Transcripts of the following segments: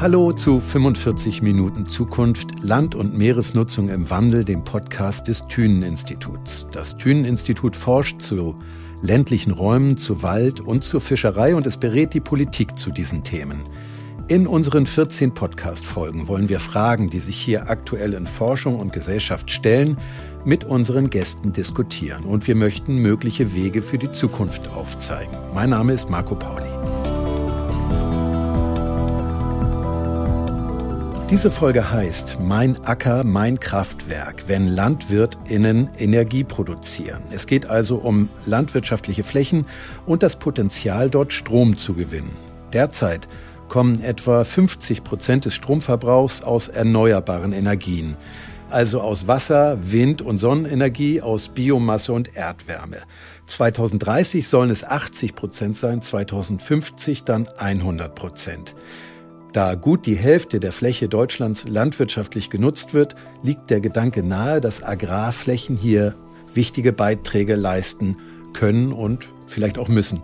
Hallo zu 45 Minuten Zukunft Land- und Meeresnutzung im Wandel, dem Podcast des Thünen-Instituts. Das Thünen-Institut forscht zu ländlichen Räumen, zu Wald und zur Fischerei und es berät die Politik zu diesen Themen. In unseren 14 Podcast-Folgen wollen wir Fragen, die sich hier aktuell in Forschung und Gesellschaft stellen, mit unseren Gästen diskutieren. Und wir möchten mögliche Wege für die Zukunft aufzeigen. Mein Name ist Marco Pauli. Diese Folge heißt Mein Acker, mein Kraftwerk, wenn LandwirtInnen Energie produzieren. Es geht also um landwirtschaftliche Flächen und das Potenzial, dort Strom zu gewinnen. Derzeit kommen etwa 50 Prozent des Stromverbrauchs aus erneuerbaren Energien, also aus Wasser, Wind und Sonnenenergie, aus Biomasse und Erdwärme. 2030 sollen es 80 Prozent sein, 2050 dann 100 Prozent. Da gut die Hälfte der Fläche Deutschlands landwirtschaftlich genutzt wird, liegt der Gedanke nahe, dass Agrarflächen hier wichtige Beiträge leisten können und vielleicht auch müssen.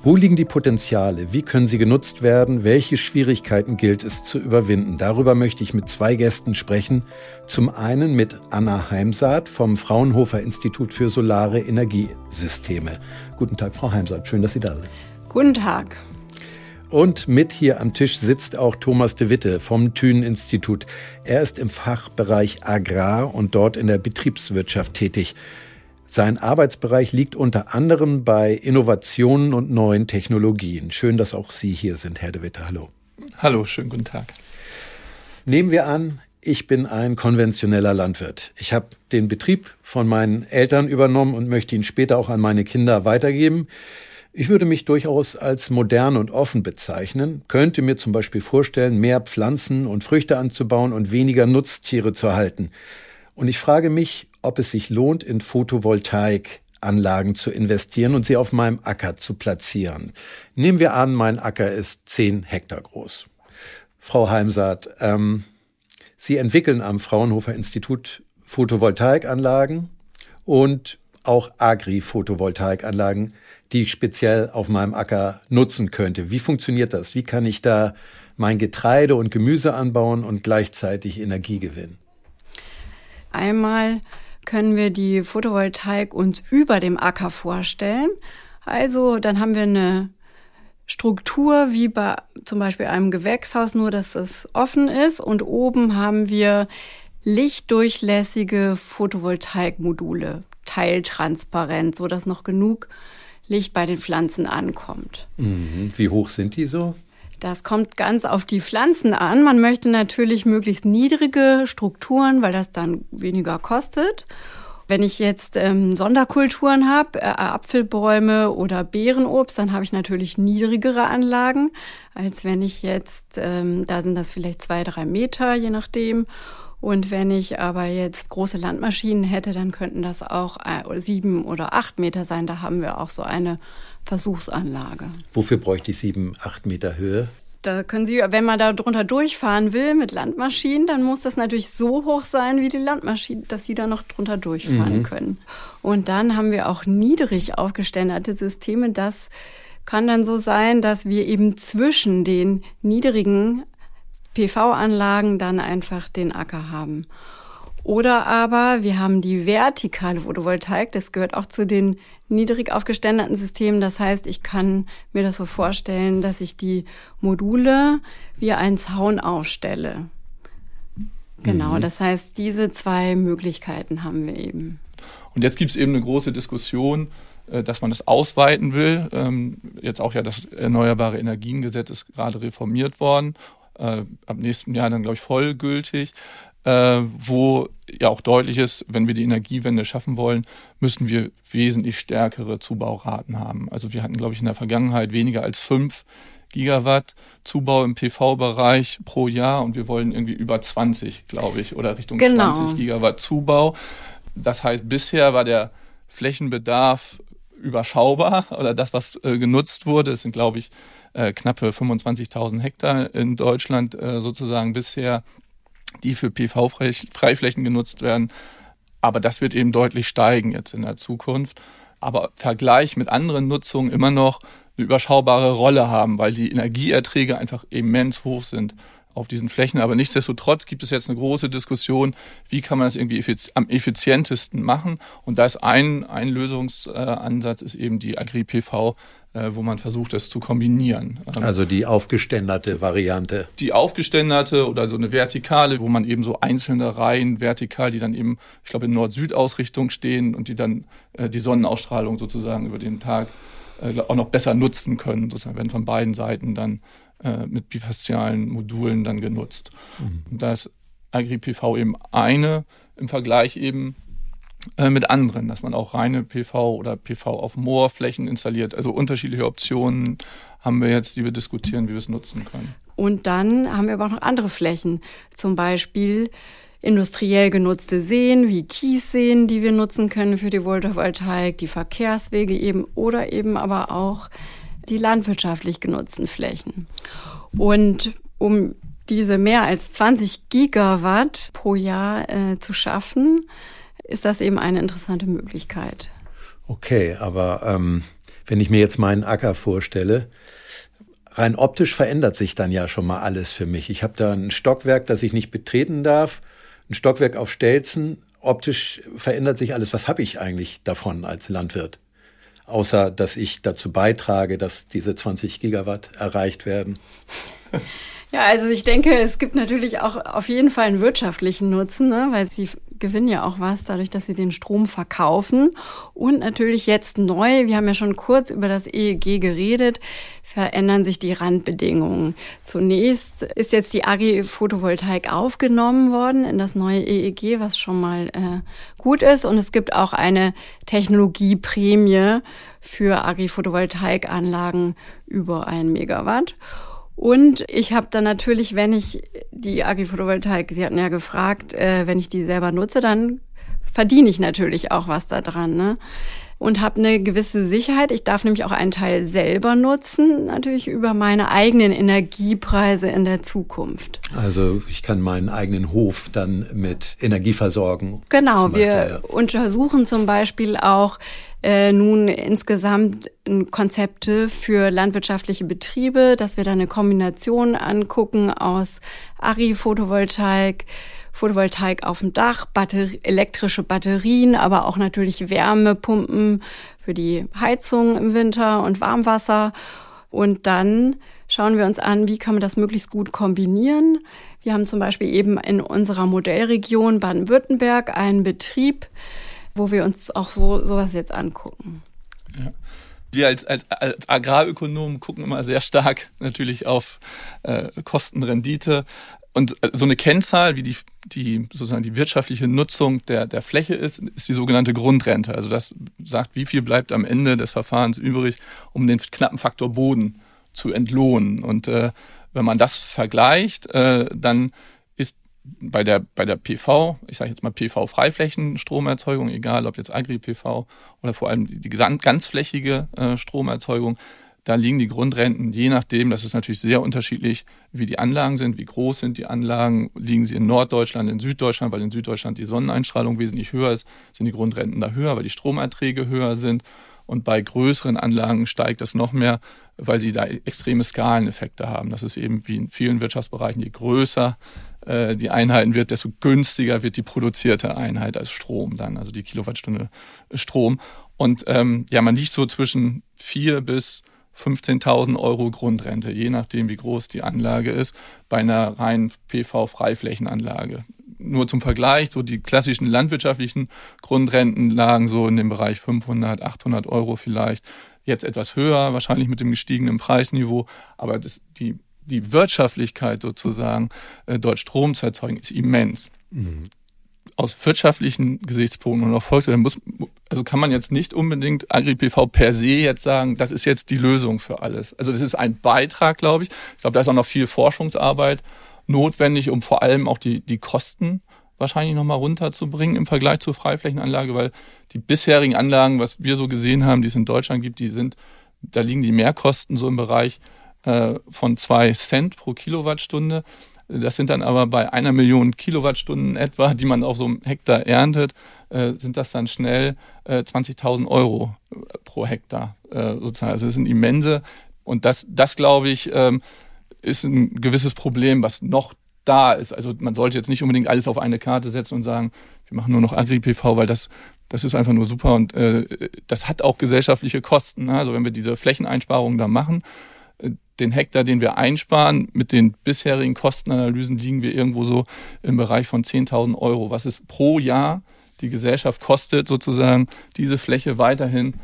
Wo liegen die Potenziale? Wie können sie genutzt werden? Welche Schwierigkeiten gilt es zu überwinden? Darüber möchte ich mit zwei Gästen sprechen. Zum einen mit Anna Heimsaat vom Fraunhofer Institut für Solare Energiesysteme. Guten Tag, Frau Heimsaat. Schön, dass Sie da sind. Guten Tag. Und mit hier am Tisch sitzt auch Thomas de Witte vom Thünen-Institut. Er ist im Fachbereich Agrar und dort in der Betriebswirtschaft tätig. Sein Arbeitsbereich liegt unter anderem bei Innovationen und neuen Technologien. Schön, dass auch Sie hier sind, Herr de Witte. Hallo. Hallo, schönen guten Tag. Nehmen wir an, ich bin ein konventioneller Landwirt. Ich habe den Betrieb von meinen Eltern übernommen und möchte ihn später auch an meine Kinder weitergeben. Ich würde mich durchaus als modern und offen bezeichnen, könnte mir zum Beispiel vorstellen, mehr Pflanzen und Früchte anzubauen und weniger Nutztiere zu halten. Und ich frage mich, ob es sich lohnt, in Photovoltaikanlagen zu investieren und sie auf meinem Acker zu platzieren. Nehmen wir an, mein Acker ist zehn Hektar groß. Frau Heimsaat, ähm, Sie entwickeln am Fraunhofer Institut Photovoltaikanlagen und auch Agri-Photovoltaikanlagen, die ich speziell auf meinem Acker nutzen könnte. Wie funktioniert das? Wie kann ich da mein Getreide und Gemüse anbauen und gleichzeitig Energie gewinnen? Einmal können wir die Photovoltaik uns über dem Acker vorstellen. Also dann haben wir eine Struktur wie bei zum Beispiel einem Gewächshaus, nur dass es offen ist und oben haben wir lichtdurchlässige Photovoltaikmodule, teiltransparent, so dass noch genug Licht bei den Pflanzen ankommt. Mhm. Wie hoch sind die so? Das kommt ganz auf die Pflanzen an. Man möchte natürlich möglichst niedrige Strukturen, weil das dann weniger kostet. Wenn ich jetzt ähm, Sonderkulturen habe, äh, Apfelbäume oder Beerenobst, dann habe ich natürlich niedrigere Anlagen, als wenn ich jetzt, ähm, da sind das vielleicht zwei, drei Meter, je nachdem. Und wenn ich aber jetzt große Landmaschinen hätte, dann könnten das auch äh, sieben oder acht Meter sein. Da haben wir auch so eine Versuchsanlage. Wofür bräuchte ich sieben, acht Meter Höhe? Da können Sie, wenn man da drunter durchfahren will mit Landmaschinen, dann muss das natürlich so hoch sein wie die Landmaschine, dass Sie da noch drunter durchfahren mhm. können. Und dann haben wir auch niedrig aufgeständerte Systeme. Das kann dann so sein, dass wir eben zwischen den niedrigen PV-Anlagen dann einfach den Acker haben. Oder aber wir haben die vertikale Photovoltaik, das gehört auch zu den niedrig aufgeständerten Systemen. Das heißt, ich kann mir das so vorstellen, dass ich die Module wie einen Zaun aufstelle. Genau, mhm. das heißt, diese zwei Möglichkeiten haben wir eben. Und jetzt gibt es eben eine große Diskussion, äh, dass man das ausweiten will. Ähm, jetzt auch ja das Erneuerbare Energiengesetz ist gerade reformiert worden. Äh, ab nächstem Jahr dann, glaube ich, vollgültig äh, wo ja auch deutlich ist, wenn wir die Energiewende schaffen wollen, müssen wir wesentlich stärkere Zubauraten haben. Also wir hatten, glaube ich, in der Vergangenheit weniger als fünf Gigawatt Zubau im PV-Bereich pro Jahr und wir wollen irgendwie über 20, glaube ich, oder Richtung genau. 20 Gigawatt Zubau. Das heißt, bisher war der Flächenbedarf überschaubar oder das, was äh, genutzt wurde, es sind, glaube ich, äh, knappe 25.000 Hektar in Deutschland äh, sozusagen bisher die für PV-Freiflächen genutzt werden. Aber das wird eben deutlich steigen jetzt in der Zukunft. Aber Vergleich mit anderen Nutzungen immer noch eine überschaubare Rolle haben, weil die Energieerträge einfach immens hoch sind auf diesen Flächen. Aber nichtsdestotrotz gibt es jetzt eine große Diskussion, wie kann man das irgendwie effiz am effizientesten machen. Und da ist ein, ein Lösungsansatz ist eben die Agri-PV, äh, wo man versucht, das zu kombinieren. Ähm, also die aufgeständerte Variante. Die aufgeständerte oder so eine vertikale, wo man eben so einzelne Reihen vertikal, die dann eben, ich glaube, in Nord-Süd-Ausrichtung stehen und die dann äh, die Sonnenausstrahlung sozusagen über den Tag äh, auch noch besser nutzen können, sozusagen werden von beiden Seiten dann äh, mit bifaszialen Modulen dann genutzt. Mhm. Und da ist Agri-PV eben eine im Vergleich eben äh, mit anderen, dass man auch reine PV oder PV auf Moorflächen installiert. Also unterschiedliche Optionen haben wir jetzt, die wir diskutieren, wie wir es nutzen können. Und dann haben wir aber auch noch andere Flächen, zum Beispiel industriell genutzte Seen wie Kiesseen, die wir nutzen können für die Photovoltaik, die Verkehrswege eben oder eben aber auch die landwirtschaftlich genutzten Flächen. Und um diese mehr als 20 Gigawatt pro Jahr äh, zu schaffen, ist das eben eine interessante Möglichkeit. Okay, aber ähm, wenn ich mir jetzt meinen Acker vorstelle, rein optisch verändert sich dann ja schon mal alles für mich. Ich habe da ein Stockwerk, das ich nicht betreten darf, ein Stockwerk auf Stelzen. Optisch verändert sich alles. Was habe ich eigentlich davon als Landwirt? Außer, dass ich dazu beitrage, dass diese 20 Gigawatt erreicht werden. Ja, also ich denke, es gibt natürlich auch auf jeden Fall einen wirtschaftlichen Nutzen, ne? weil sie gewinnen ja auch was dadurch, dass sie den Strom verkaufen. Und natürlich jetzt neu, wir haben ja schon kurz über das EEG geredet, verändern sich die Randbedingungen. Zunächst ist jetzt die Agri-Photovoltaik aufgenommen worden in das neue EEG, was schon mal äh, gut ist. Und es gibt auch eine Technologieprämie für Agri-Photovoltaikanlagen über ein Megawatt. Und ich habe dann natürlich, wenn ich die Agri-Photovoltaik, Sie hatten ja gefragt, äh, wenn ich die selber nutze, dann verdiene ich natürlich auch was daran. Ne? und habe eine gewisse Sicherheit. Ich darf nämlich auch einen Teil selber nutzen, natürlich über meine eigenen Energiepreise in der Zukunft. Also ich kann meinen eigenen Hof dann mit Energie versorgen. Genau, wir untersuchen zum Beispiel auch äh, nun insgesamt Konzepte für landwirtschaftliche Betriebe, dass wir da eine Kombination angucken aus Ari-Photovoltaik, Photovoltaik auf dem Dach, Batterie, elektrische Batterien, aber auch natürlich Wärmepumpen für die Heizung im Winter und Warmwasser. Und dann schauen wir uns an, wie kann man das möglichst gut kombinieren. Wir haben zum Beispiel eben in unserer Modellregion Baden-Württemberg einen Betrieb, wo wir uns auch so sowas jetzt angucken. Ja wir als, als, als Agrarökonomen gucken immer sehr stark natürlich auf äh, Kostenrendite. Und äh, so eine Kennzahl, wie die, die sozusagen die wirtschaftliche Nutzung der, der Fläche ist, ist die sogenannte Grundrente. Also das sagt, wie viel bleibt am Ende des Verfahrens übrig, um den knappen Faktor Boden zu entlohnen. Und äh, wenn man das vergleicht, äh, dann bei der, bei der PV, ich sage jetzt mal PV-Freiflächenstromerzeugung, egal ob jetzt Agri-PV oder vor allem die, ganzflächige äh, Stromerzeugung, da liegen die Grundrenten, je nachdem, das ist natürlich sehr unterschiedlich, wie die Anlagen sind, wie groß sind die Anlagen, liegen sie in Norddeutschland, in Süddeutschland, weil in Süddeutschland die Sonneneinstrahlung wesentlich höher ist, sind die Grundrenten da höher, weil die Stromerträge höher sind. Und bei größeren Anlagen steigt das noch mehr, weil sie da extreme Skaleneffekte haben. Das ist eben wie in vielen Wirtschaftsbereichen, je größer äh, die Einheiten wird, desto günstiger wird die produzierte Einheit als Strom dann, also die Kilowattstunde Strom. Und ähm, ja, man liegt so zwischen vier bis 15.000 Euro Grundrente, je nachdem, wie groß die Anlage ist, bei einer reinen PV-Freiflächenanlage. Nur zum Vergleich, so die klassischen landwirtschaftlichen Grundrenten lagen so in dem Bereich 500, 800 Euro vielleicht. Jetzt etwas höher, wahrscheinlich mit dem gestiegenen Preisniveau, aber das, die, die Wirtschaftlichkeit sozusagen, äh, dort Strom zu erzeugen, ist immens. Mhm aus wirtschaftlichen Gesichtspunkten und auch Volkswirtschaft muss, also kann man jetzt nicht unbedingt Agri-PV per se jetzt sagen, das ist jetzt die Lösung für alles. Also das ist ein Beitrag, glaube ich. Ich glaube, da ist auch noch viel Forschungsarbeit notwendig, um vor allem auch die, die Kosten wahrscheinlich nochmal runterzubringen im Vergleich zur Freiflächenanlage, weil die bisherigen Anlagen, was wir so gesehen haben, die es in Deutschland gibt, die sind, da liegen die Mehrkosten so im Bereich von zwei Cent pro Kilowattstunde. Das sind dann aber bei einer Million Kilowattstunden etwa, die man auf so einem Hektar erntet, äh, sind das dann schnell äh, 20.000 Euro äh, pro Hektar äh, sozusagen. Also das sind immense. Und das, das glaube ich, ähm, ist ein gewisses Problem, was noch da ist. Also man sollte jetzt nicht unbedingt alles auf eine Karte setzen und sagen, wir machen nur noch Agri-PV, weil das, das ist einfach nur super und äh, das hat auch gesellschaftliche Kosten. Ne? Also wenn wir diese Flächeneinsparungen da machen, äh, den Hektar, den wir einsparen, mit den bisherigen Kostenanalysen liegen wir irgendwo so im Bereich von 10.000 Euro, was es pro Jahr die Gesellschaft kostet, sozusagen diese Fläche weiterhin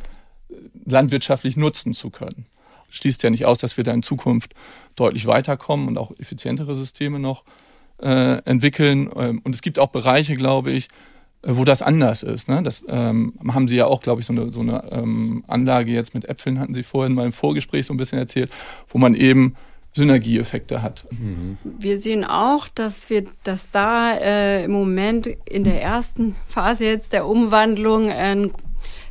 äh, landwirtschaftlich nutzen zu können schließt ja nicht aus, dass wir da in Zukunft deutlich weiterkommen und auch effizientere Systeme noch äh, entwickeln. Ähm, und es gibt auch Bereiche, glaube ich, wo das anders ist. Ne? Das ähm, haben Sie ja auch, glaube ich, so eine, so eine ähm, Anlage jetzt mit Äpfeln, hatten Sie vorhin mal im Vorgespräch so ein bisschen erzählt, wo man eben Synergieeffekte hat. Mhm. Wir sehen auch, dass wir, dass da äh, im Moment in der ersten Phase jetzt der Umwandlung ein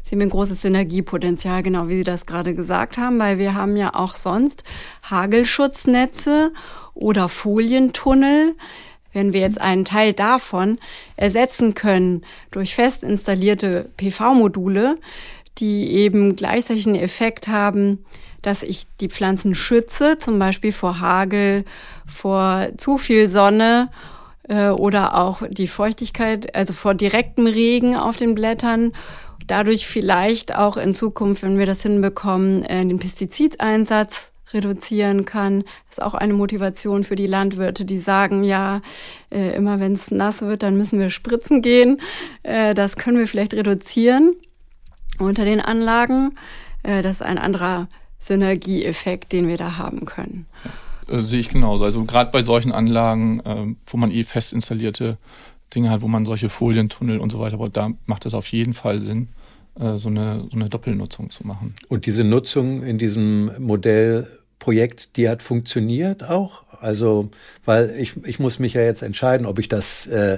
sehen wir ein großes Synergiepotenzial, genau wie Sie das gerade gesagt haben, weil wir haben ja auch sonst Hagelschutznetze oder Folientunnel. Wenn wir jetzt einen Teil davon ersetzen können durch fest installierte PV-Module, die eben gleichzeitig einen Effekt haben, dass ich die Pflanzen schütze, zum Beispiel vor Hagel, vor zu viel Sonne äh, oder auch die Feuchtigkeit, also vor direktem Regen auf den Blättern. Dadurch vielleicht auch in Zukunft, wenn wir das hinbekommen, äh, den Pestizideinsatz reduzieren kann. Das ist auch eine Motivation für die Landwirte, die sagen, ja, äh, immer wenn es nass wird, dann müssen wir spritzen gehen. Äh, das können wir vielleicht reduzieren unter den Anlagen. Das ist ein anderer Synergieeffekt, den wir da haben können. Sehe ich genauso. Also gerade bei solchen Anlagen, wo man eh fest installierte Dinge hat, wo man solche Folientunnel und so weiter braucht, da macht es auf jeden Fall Sinn, äh, so, eine, so eine Doppelnutzung zu machen. Und diese Nutzung in diesem Modellprojekt, die hat funktioniert auch? Also, weil ich, ich muss mich ja jetzt entscheiden, ob ich das äh,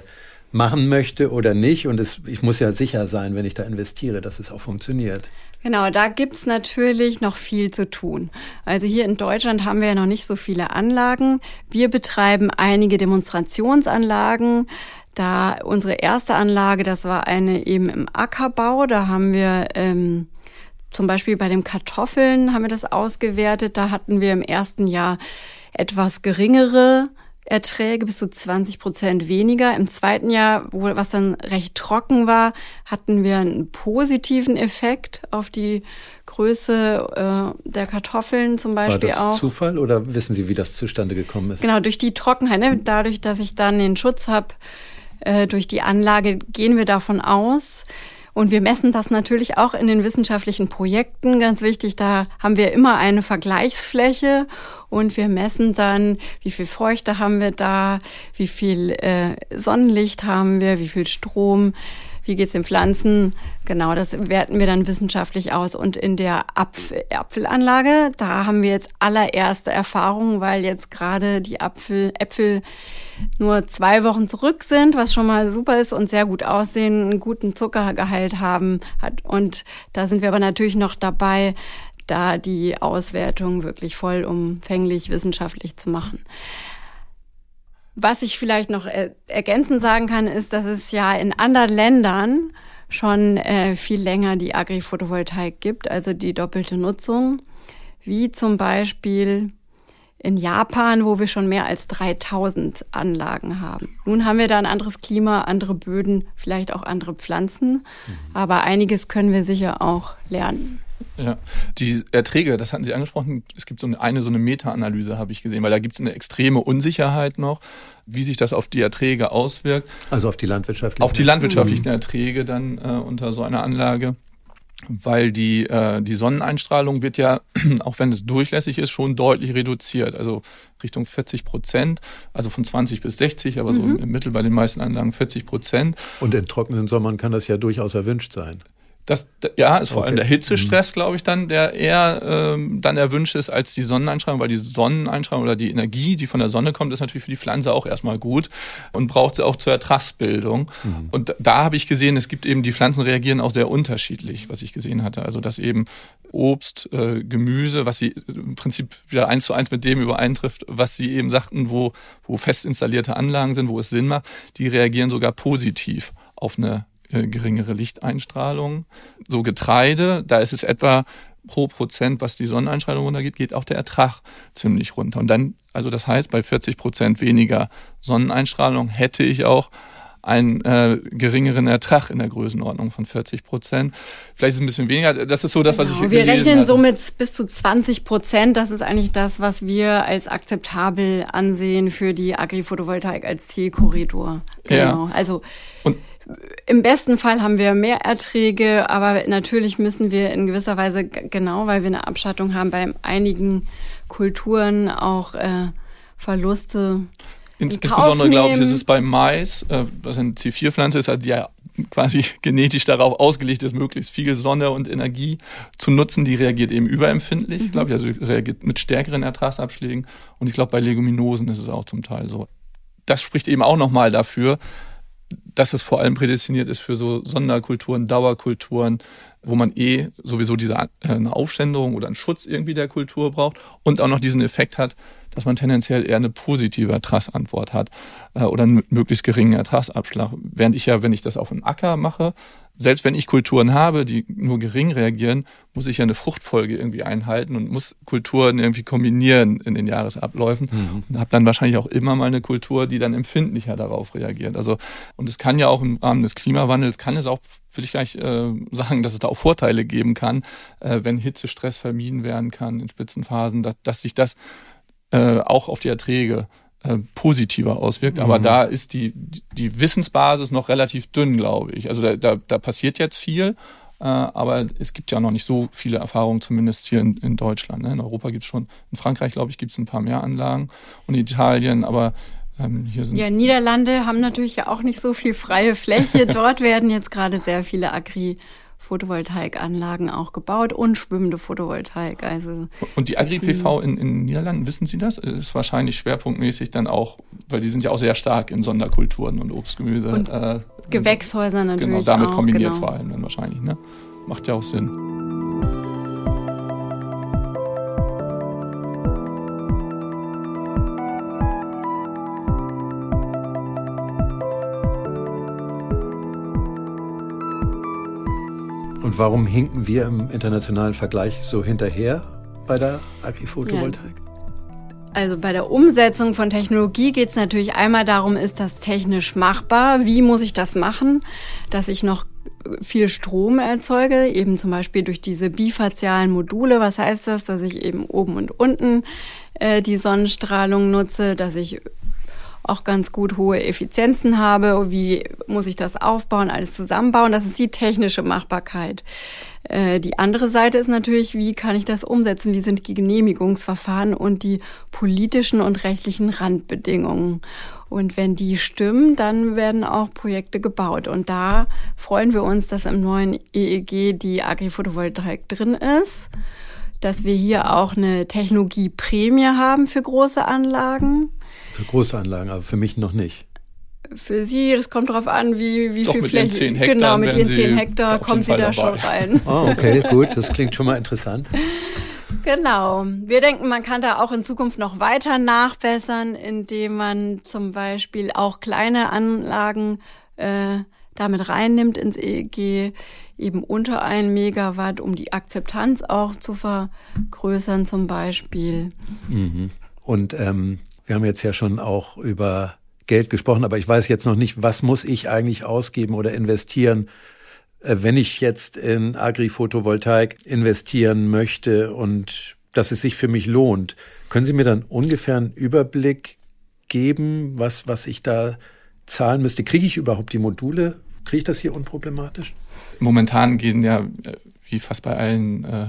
machen möchte oder nicht. Und es, ich muss ja sicher sein, wenn ich da investiere, dass es auch funktioniert. Genau, da gibt's natürlich noch viel zu tun. Also hier in Deutschland haben wir ja noch nicht so viele Anlagen. Wir betreiben einige Demonstrationsanlagen. Da unsere erste Anlage, das war eine eben im Ackerbau, da haben wir ähm, zum Beispiel bei den Kartoffeln haben wir das ausgewertet. Da hatten wir im ersten Jahr etwas geringere Erträge, bis zu 20 Prozent weniger. Im zweiten Jahr, wo, was dann recht trocken war, hatten wir einen positiven Effekt auf die Größe äh, der Kartoffeln zum Beispiel auch. War das auch. Zufall oder wissen Sie, wie das zustande gekommen ist? Genau, durch die Trockenheit. Ne? Dadurch, dass ich dann den Schutz habe äh, durch die Anlage gehen wir davon aus. Und wir messen das natürlich auch in den wissenschaftlichen Projekten. Ganz wichtig, da haben wir immer eine Vergleichsfläche und wir messen dann, wie viel Feuchte haben wir da, wie viel äh, Sonnenlicht haben wir, wie viel Strom wie geht's den Pflanzen? Genau, das werten wir dann wissenschaftlich aus. Und in der Apfel Apfelanlage, da haben wir jetzt allererste Erfahrungen, weil jetzt gerade die Apfel, Äpfel nur zwei Wochen zurück sind, was schon mal super ist und sehr gut aussehen, einen guten Zuckergehalt haben. Hat, und da sind wir aber natürlich noch dabei, da die Auswertung wirklich vollumfänglich wissenschaftlich zu machen. Was ich vielleicht noch ergänzend sagen kann, ist, dass es ja in anderen Ländern schon äh, viel länger die Agri-Photovoltaik gibt, also die doppelte Nutzung, wie zum Beispiel in Japan, wo wir schon mehr als 3000 Anlagen haben. Nun haben wir da ein anderes Klima, andere Böden, vielleicht auch andere Pflanzen, mhm. aber einiges können wir sicher auch lernen. Ja, die Erträge, das hatten Sie angesprochen, es gibt so eine, eine so eine Meta-Analyse, habe ich gesehen, weil da gibt es eine extreme Unsicherheit noch, wie sich das auf die Erträge auswirkt. Also auf die landwirtschaftlichen Auf die landwirtschaftlichen mhm. Erträge dann äh, unter so einer Anlage. Weil die, äh, die Sonneneinstrahlung wird ja, auch wenn es durchlässig ist, schon deutlich reduziert. Also Richtung 40 Prozent, also von 20 bis 60, aber mhm. so im Mittel bei den meisten Anlagen 40 Prozent. Und in trockenen Sommern kann das ja durchaus erwünscht sein. Das, ja, ist vor okay. allem der Hitzestress, mhm. glaube ich, dann, der eher ähm, dann erwünscht ist als die Sonneneinstrahlung, weil die Sonneneinstrahlung oder die Energie, die von der Sonne kommt, ist natürlich für die Pflanze auch erstmal gut und braucht sie auch zur Ertragsbildung. Mhm. Und da habe ich gesehen, es gibt eben, die Pflanzen reagieren auch sehr unterschiedlich, was ich gesehen hatte. Also, dass eben Obst, äh, Gemüse, was sie im Prinzip wieder eins zu eins mit dem übereintrifft, was sie eben sagten, wo, wo fest installierte Anlagen sind, wo es Sinn macht, die reagieren sogar positiv auf eine äh, geringere Lichteinstrahlung. So Getreide, da ist es etwa pro Prozent, was die Sonneneinstrahlung runtergeht, geht auch der Ertrag ziemlich runter. Und dann, also das heißt, bei 40 Prozent weniger Sonneneinstrahlung hätte ich auch einen äh, geringeren Ertrag in der Größenordnung von 40 Prozent. Vielleicht ist es ein bisschen weniger. Das ist so das, was genau. ich Wir rechnen hatte. so mit bis zu 20 Prozent. Das ist eigentlich das, was wir als akzeptabel ansehen für die Agri-Photovoltaik als Zielkorridor. Genau. Ja. Also Und im besten Fall haben wir mehr Erträge, aber natürlich müssen wir in gewisser Weise genau, weil wir eine Abschattung haben, bei einigen Kulturen auch äh, Verluste Ins, insbesondere glaube ich, ist es bei Mais, äh, was eine C4-Pflanze ist, die ja quasi genetisch darauf ausgelegt ist, möglichst viel Sonne und Energie zu nutzen. Die reagiert eben überempfindlich, mhm. glaube ich, also reagiert mit stärkeren Ertragsabschlägen. Und ich glaube, bei Leguminosen ist es auch zum Teil so. Das spricht eben auch nochmal dafür, dass es vor allem prädestiniert ist für so Sonderkulturen, Dauerkulturen, wo man eh sowieso diese äh, eine Aufständerung oder einen Schutz irgendwie der Kultur braucht und auch noch diesen Effekt hat, dass man tendenziell eher eine positive Ertragsantwort hat äh, oder einen möglichst geringen Ertragsabschlag. Während ich ja, wenn ich das auf einem Acker mache, selbst wenn ich Kulturen habe, die nur gering reagieren, muss ich ja eine Fruchtfolge irgendwie einhalten und muss Kulturen irgendwie kombinieren in den Jahresabläufen mhm. und habe dann wahrscheinlich auch immer mal eine Kultur, die dann empfindlicher darauf reagiert. Also und es kann ja auch im Rahmen des Klimawandels kann es auch will ich gleich äh, sagen, dass es da auch Vorteile geben kann, äh, wenn Hitzestress vermieden werden kann in Spitzenphasen, dass, dass sich das äh, auch auf die Erträge äh, positiver auswirkt. Aber mhm. da ist die, die Wissensbasis noch relativ dünn, glaube ich. Also da, da, da passiert jetzt viel, äh, aber es gibt ja noch nicht so viele Erfahrungen, zumindest hier in, in Deutschland. Ne? In Europa gibt es schon, in Frankreich, glaube ich, gibt es ein paar mehr Anlagen und in Italien, aber ähm, hier sind ja, Niederlande haben natürlich ja auch nicht so viel freie Fläche. Dort werden jetzt gerade sehr viele Agri- Photovoltaikanlagen auch gebaut und schwimmende Photovoltaik. Also und die Agri-PV in, in Niederlanden, wissen Sie das? Ist wahrscheinlich schwerpunktmäßig dann auch, weil die sind ja auch sehr stark in Sonderkulturen und Obstgemüse. Und äh, Gewächshäuser natürlich. Genau, damit auch, kombiniert genau. vor allem dann wahrscheinlich. Ne? Macht ja auch Sinn. Und warum hinken wir im internationalen Vergleich so hinterher bei der Agri-Photovoltaik? Ja. Also bei der Umsetzung von Technologie geht es natürlich einmal darum, ist das technisch machbar? Wie muss ich das machen, dass ich noch viel Strom erzeuge, eben zum Beispiel durch diese bifazialen Module. Was heißt das? Dass ich eben oben und unten äh, die Sonnenstrahlung nutze, dass ich auch ganz gut hohe Effizienzen habe. Wie muss ich das aufbauen, alles zusammenbauen? Das ist die technische Machbarkeit. Äh, die andere Seite ist natürlich, wie kann ich das umsetzen? Wie sind die Genehmigungsverfahren und die politischen und rechtlichen Randbedingungen? Und wenn die stimmen, dann werden auch Projekte gebaut. Und da freuen wir uns, dass im neuen EEG die Agri-Photovoltaik drin ist, dass wir hier auch eine Technologieprämie haben für große Anlagen. Für große Anlagen, aber für mich noch nicht. Für Sie, das kommt darauf an, wie, wie Doch, viel mit Fläche. Ihren 10 Hektar genau, mit Ihren 10 Hektar kommen Sie da dabei. schon rein. Oh, okay, gut, das klingt schon mal interessant. Genau. Wir denken, man kann da auch in Zukunft noch weiter nachbessern, indem man zum Beispiel auch kleine Anlagen äh, damit reinnimmt ins EEG, eben unter ein Megawatt, um die Akzeptanz auch zu vergrößern zum Beispiel. Mhm. Und ähm, wir haben jetzt ja schon auch über Geld gesprochen, aber ich weiß jetzt noch nicht, was muss ich eigentlich ausgeben oder investieren, äh, wenn ich jetzt in Agri-Photovoltaik investieren möchte und dass es sich für mich lohnt. Können Sie mir dann ungefähr einen Überblick geben, was, was ich da zahlen müsste? Kriege ich überhaupt die Module? Kriege ich das hier unproblematisch? Momentan gehen ja, äh, wie fast bei allen äh,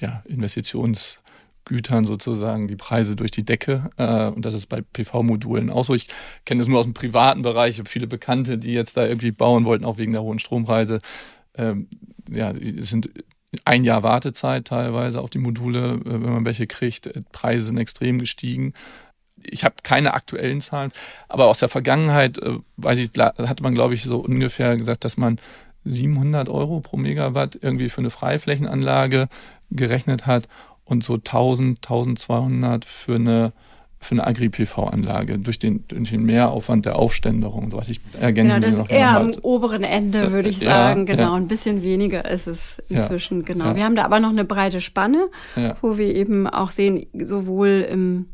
ja, Investitions- Gütern sozusagen die Preise durch die Decke. Äh, und das ist bei PV-Modulen auch so. Ich kenne das nur aus dem privaten Bereich. Ich habe viele Bekannte, die jetzt da irgendwie bauen wollten, auch wegen der hohen Strompreise. Ähm, ja, es sind ein Jahr Wartezeit teilweise auf die Module, äh, wenn man welche kriegt. Äh, Preise sind extrem gestiegen. Ich habe keine aktuellen Zahlen, aber aus der Vergangenheit, äh, weiß ich, hat man, glaube ich, so ungefähr gesagt, dass man 700 Euro pro Megawatt irgendwie für eine Freiflächenanlage gerechnet hat und so 1000, 1200 für eine für eine Agri-PV-Anlage durch den, durch den Mehraufwand der Aufständerung. So, ich ergänze genau, das noch eher am oberen Ende, würde ich Ja, sagen. ja. Genau, ein bisschen weniger ist es inzwischen. Genau. ja. Wir haben da aber noch eine breite Spanne, Ja. wo wir eben auch sehen, sowohl im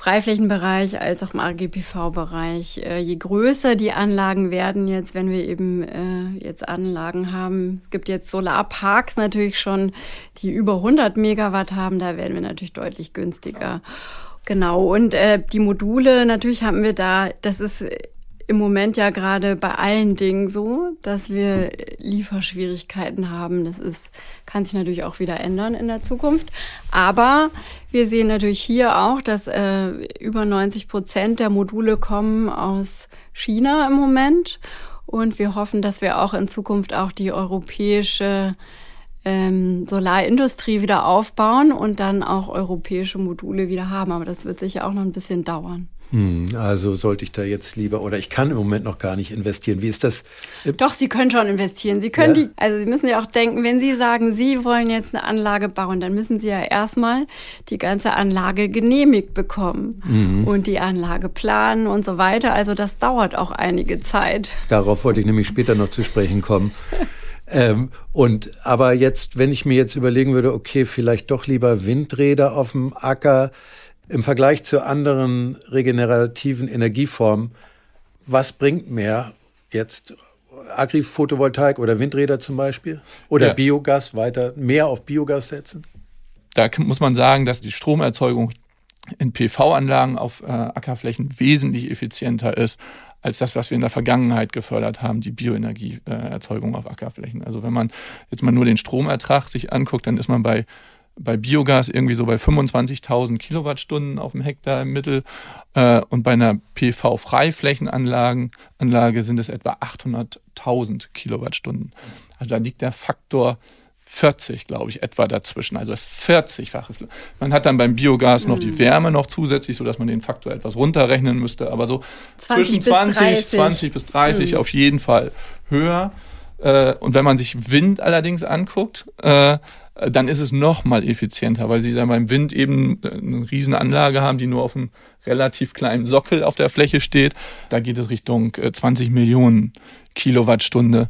Freiflächenbereich als auch im AGPV-Bereich. Äh, je größer die Anlagen werden jetzt, wenn wir eben äh, jetzt Anlagen haben, es gibt jetzt Solarparks natürlich schon, die über 100 Megawatt haben, da werden wir natürlich deutlich günstiger. Genau, und äh, die Module, natürlich haben wir da, das ist im Moment ja gerade bei allen Dingen so, dass wir Lieferschwierigkeiten haben. Das ist, kann sich natürlich auch wieder ändern in der Zukunft. Aber wir sehen natürlich hier auch, dass äh, über 90 Prozent der Module kommen aus China im Moment. Und wir hoffen, dass wir auch in Zukunft auch die europäische ähm, Solarindustrie wieder aufbauen und dann auch europäische Module wieder haben. Aber das wird sicher auch noch ein bisschen dauern. Hm, also sollte ich da jetzt lieber, oder ich kann im Moment noch gar nicht investieren. Wie ist das? Doch, Sie können schon investieren. Sie können Ja? die, also Sie müssen ja auch denken, wenn Sie sagen, Sie wollen jetzt eine Anlage bauen, dann müssen Sie ja erstmal die ganze Anlage genehmigt bekommen und die Anlage planen und so weiter. Also das dauert auch einige Zeit. Darauf wollte ich nämlich später noch zu sprechen kommen. Ähm, und aber jetzt, wenn ich mir jetzt überlegen würde, okay, vielleicht doch lieber Windräder auf dem Acker im Vergleich zu anderen regenerativen Energieformen, was bringt mehr jetzt Agri-Photovoltaik oder Windräder zum Beispiel? Oder Ja. Biogas weiter, mehr auf Biogas setzen? Da muss man sagen, dass die Stromerzeugung in PV-Anlagen auf äh, Ackerflächen wesentlich effizienter ist als das, was wir in der Vergangenheit gefördert haben, die Bioenergieerzeugung auf Ackerflächen. Also wenn man jetzt mal nur den Stromertrag sich anguckt, dann ist man bei bei Biogas irgendwie so bei 25.000 Kilowattstunden auf dem Hektar im Mittel äh, und bei einer PV-Freiflächenanlage Anlage sind es etwa 800.000 Kilowattstunden. Also da liegt der Faktor 40, glaube ich, etwa dazwischen. Also das 40-fache. Man hat dann beim Biogas noch die Wärme noch zusätzlich, sodass man den Faktor etwas runterrechnen müsste. Aber so 20 zwischen bis 20, 30. 20 bis 30 auf jeden Fall höher. Äh, Und wenn man sich Wind allerdings anguckt, äh, dann ist es noch mal effizienter, weil sie dann beim Wind eben äh, eine riesen Anlage haben, die nur auf einem relativ kleinen Sockel auf der Fläche steht. Da geht es Richtung äh, 20 Millionen Kilowattstunde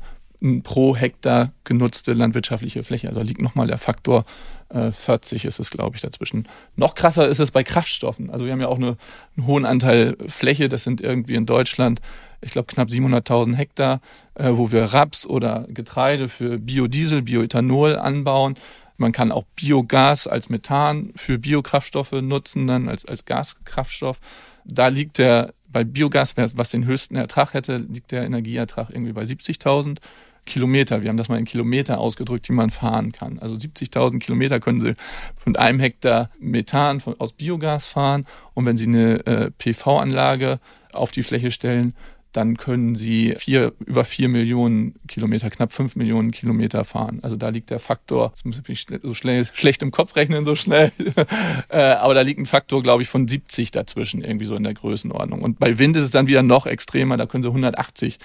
pro Hektar genutzte landwirtschaftliche Fläche. Also da liegt nochmal der Faktor äh, 40 ist es, glaube ich, dazwischen. Noch krasser ist es bei Kraftstoffen. Also wir haben ja auch eine, einen hohen Anteil Fläche. Das sind irgendwie in Deutschland, ich glaube, knapp 700.000 Hektar, äh, wo wir Raps oder Getreide für Biodiesel, Bioethanol anbauen. Man kann auch Biogas als Methan für Biokraftstoffe nutzen, dann als, als Gaskraftstoff. Da liegt der, bei Biogas, was den höchsten Ertrag hätte, liegt der Energieertrag irgendwie bei 70.000 Kilometer. Wir haben das mal in Kilometer ausgedrückt, die man fahren kann. Also 70.000 Kilometer können Sie von einem Hektar Methan von, aus Biogas fahren. Und wenn Sie eine äh, PV-Anlage auf die Fläche stellen, dann können Sie vier, über vier Millionen Kilometer, knapp fünf Millionen Kilometer fahren. Also da liegt der Faktor, das muss ich so schnell, schlecht im Kopf rechnen, so schnell, äh, aber da liegt ein Faktor, glaube ich, von 70 dazwischen, irgendwie so in der Größenordnung. Und bei Wind ist es dann wieder noch extremer, da können Sie 180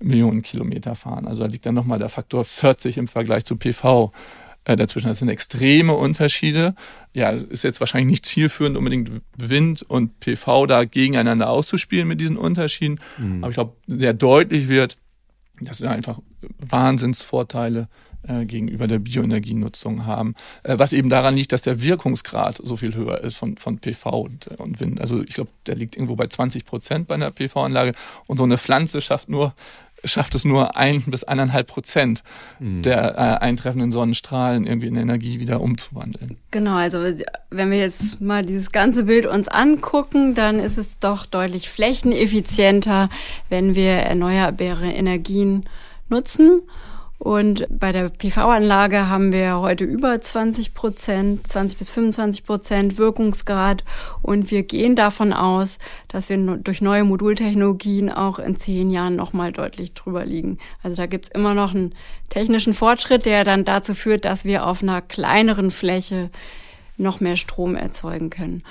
Millionen Kilometer fahren. Also da liegt dann nochmal der Faktor 40 im Vergleich zu PV äh, dazwischen. Das sind extreme Unterschiede. Ja, ist jetzt wahrscheinlich nicht zielführend, unbedingt Wind und PV da gegeneinander auszuspielen mit diesen Unterschieden. Aber ich glaube, sehr deutlich wird, dass wir einfach Wahnsinnsvorteile äh, gegenüber der Bioenergienutzung haben. Äh, was eben daran liegt, dass der Wirkungsgrad so viel höher ist von, von PV und, äh, und Wind. Also ich glaube, der liegt irgendwo bei 20 Prozent bei einer PV-Anlage. Und so eine Pflanze schafft nur schafft es nur ein bis eineinhalb Prozent der äh, eintreffenden Sonnenstrahlen irgendwie in Energie wieder umzuwandeln. Genau, also wenn wir jetzt mal dieses ganze Bild uns angucken, dann ist es doch deutlich flächeneffizienter, wenn wir erneuerbare Energien nutzen. Und bei der PV-Anlage haben wir heute über 20 Prozent, 20 bis 25 Prozent Wirkungsgrad. Und wir gehen davon aus, dass wir durch neue Modultechnologien auch in zehn Jahren nochmal deutlich drüber liegen. Also da gibt's immer noch einen technischen Fortschritt, der dann dazu führt, dass wir auf einer kleineren Fläche noch mehr Strom erzeugen können.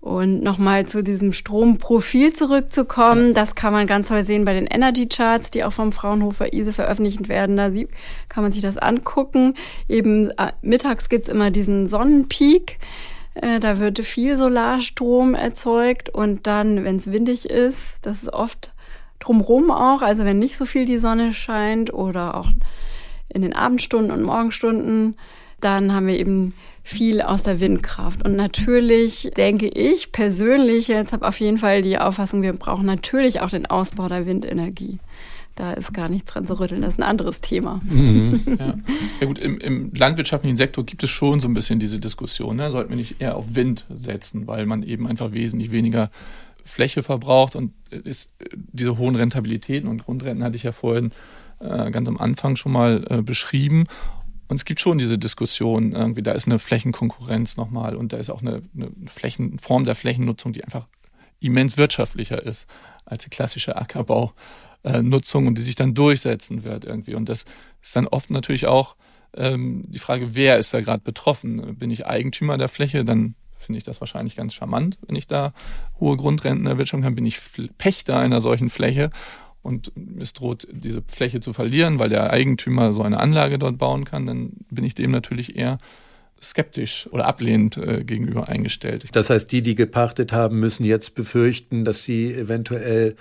Und nochmal zu diesem Stromprofil zurückzukommen, das kann man ganz toll sehen bei den Energy Charts, die auch vom Fraunhofer ISE veröffentlicht werden. Da sieht, kann man sich das angucken. Eben äh, mittags gibt's immer diesen Sonnenpeak. Äh, da wird viel Solarstrom erzeugt und dann, wenn es windig ist, das ist oft drumrum auch, also wenn nicht so viel die Sonne scheint oder auch in den Abendstunden und Morgenstunden, dann haben wir eben viel aus der Windkraft. Und natürlich denke ich persönlich jetzt habe auf jeden Fall die Auffassung, wir brauchen natürlich auch den Ausbau der Windenergie. Da ist gar nichts dran zu rütteln, das ist ein anderes Thema. Mhm. Ja. ja. gut, im, im, landwirtschaftlichen Sektor gibt es schon so ein bisschen diese Diskussion. Ne? Sollten wir nicht eher auf Wind setzen, weil man eben einfach wesentlich weniger Fläche verbraucht und ist diese hohen Rentabilitäten und Grundrenten hatte ich ja vorhin äh, ganz am Anfang schon mal äh, beschrieben. Und es gibt schon diese Diskussion, irgendwie, da ist eine Flächenkonkurrenz nochmal und da ist auch eine, eine Flächen, Form der Flächennutzung, die einfach immens wirtschaftlicher ist als die klassische Ackerbaunutzung und die sich dann durchsetzen wird irgendwie. Und das ist dann oft natürlich auch ähm, die Frage, wer ist da gerade betroffen? Bin ich Eigentümer der Fläche, dann finde ich das wahrscheinlich ganz charmant, wenn ich da hohe Grundrenten erwirtschaften kann. Bin ich Pächter einer solchen Fläche und es droht, diese Fläche zu verlieren, weil der Eigentümer so eine Anlage dort bauen kann, dann bin ich dem natürlich eher skeptisch oder ablehnend äh, gegenüber eingestellt. Das heißt, die, die gepachtet haben, müssen jetzt befürchten, dass sie eventuell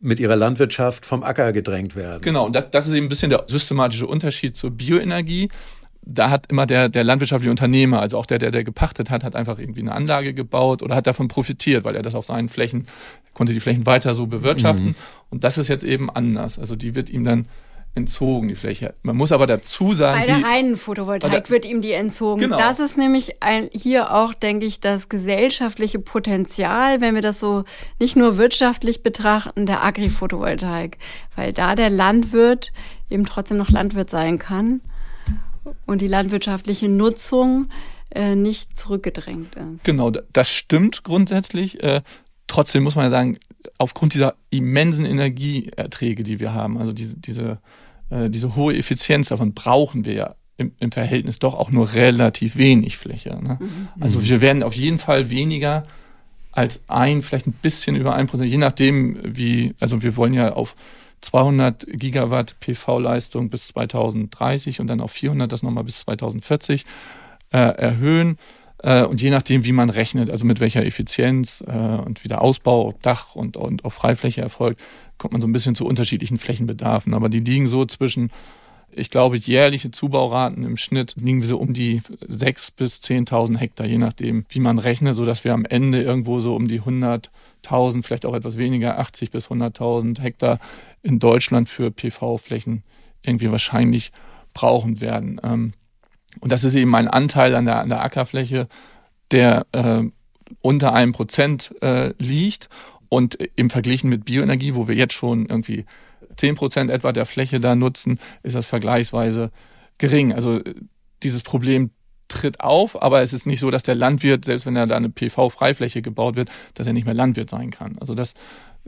mit ihrer Landwirtschaft vom Acker gedrängt werden. Genau, und das, das ist eben ein bisschen der systematische Unterschied zur Bioenergie da hat immer der, der landwirtschaftliche Unternehmer, also auch der, der, der gepachtet hat, hat einfach irgendwie eine Anlage gebaut oder hat davon profitiert, weil er das auf seinen Flächen, konnte die Flächen weiter so bewirtschaften. Mhm. Und das ist jetzt eben anders. Also die wird ihm dann entzogen, die Fläche. Man muss aber dazu sagen. Bei der reinen Photovoltaik wird ihm die entzogen. Genau. Das ist nämlich ein, hier auch, denke ich, das gesellschaftliche Potenzial, wenn wir das so nicht nur wirtschaftlich betrachten, der Agri-Photovoltaik. Weil da der Landwirt eben trotzdem noch Landwirt sein kann und die landwirtschaftliche Nutzung äh, nicht zurückgedrängt ist. Genau, das stimmt grundsätzlich. Äh, trotzdem muss man ja sagen, aufgrund dieser immensen Energieerträge, die wir haben, also diese, diese, äh, diese hohe Effizienz, davon brauchen wir ja im, im Verhältnis doch auch nur relativ wenig Fläche. Ne? Mhm. Also wir werden auf jeden Fall weniger als ein, vielleicht ein bisschen über ein Prozent, je nachdem, wie, also wir wollen ja auf 200 Gigawatt PV-Leistung bis 2030 und dann auf 400 das nochmal bis 2040 äh, erhöhen. Äh, und je nachdem, wie man rechnet, also mit welcher Effizienz äh, und wie der Ausbau ob Dach und, und auf Freifläche erfolgt, kommt man so ein bisschen zu unterschiedlichen Flächenbedarfen. Aber die liegen so zwischen ich glaube, jährliche Zubauraten im Schnitt liegen so um die 6.000 bis 10.000 Hektar, je nachdem, wie man rechnet, so dass wir am Ende irgendwo so um die 100.000, vielleicht auch etwas weniger, 80 bis 100.000 Hektar in Deutschland für PV-Flächen irgendwie wahrscheinlich brauchen werden. Ähm, und das ist eben ein Anteil an der, an der Ackerfläche, der äh, unter einem Prozent äh, liegt. Und im Verglichen mit Bioenergie, wo wir jetzt schon irgendwie 10 Prozent etwa der Fläche da nutzen, ist das vergleichsweise gering. Also dieses Problem tritt auf, aber es ist nicht so, dass der Landwirt, selbst wenn er da eine PV-Freifläche gebaut wird, dass er nicht mehr Landwirt sein kann. Also das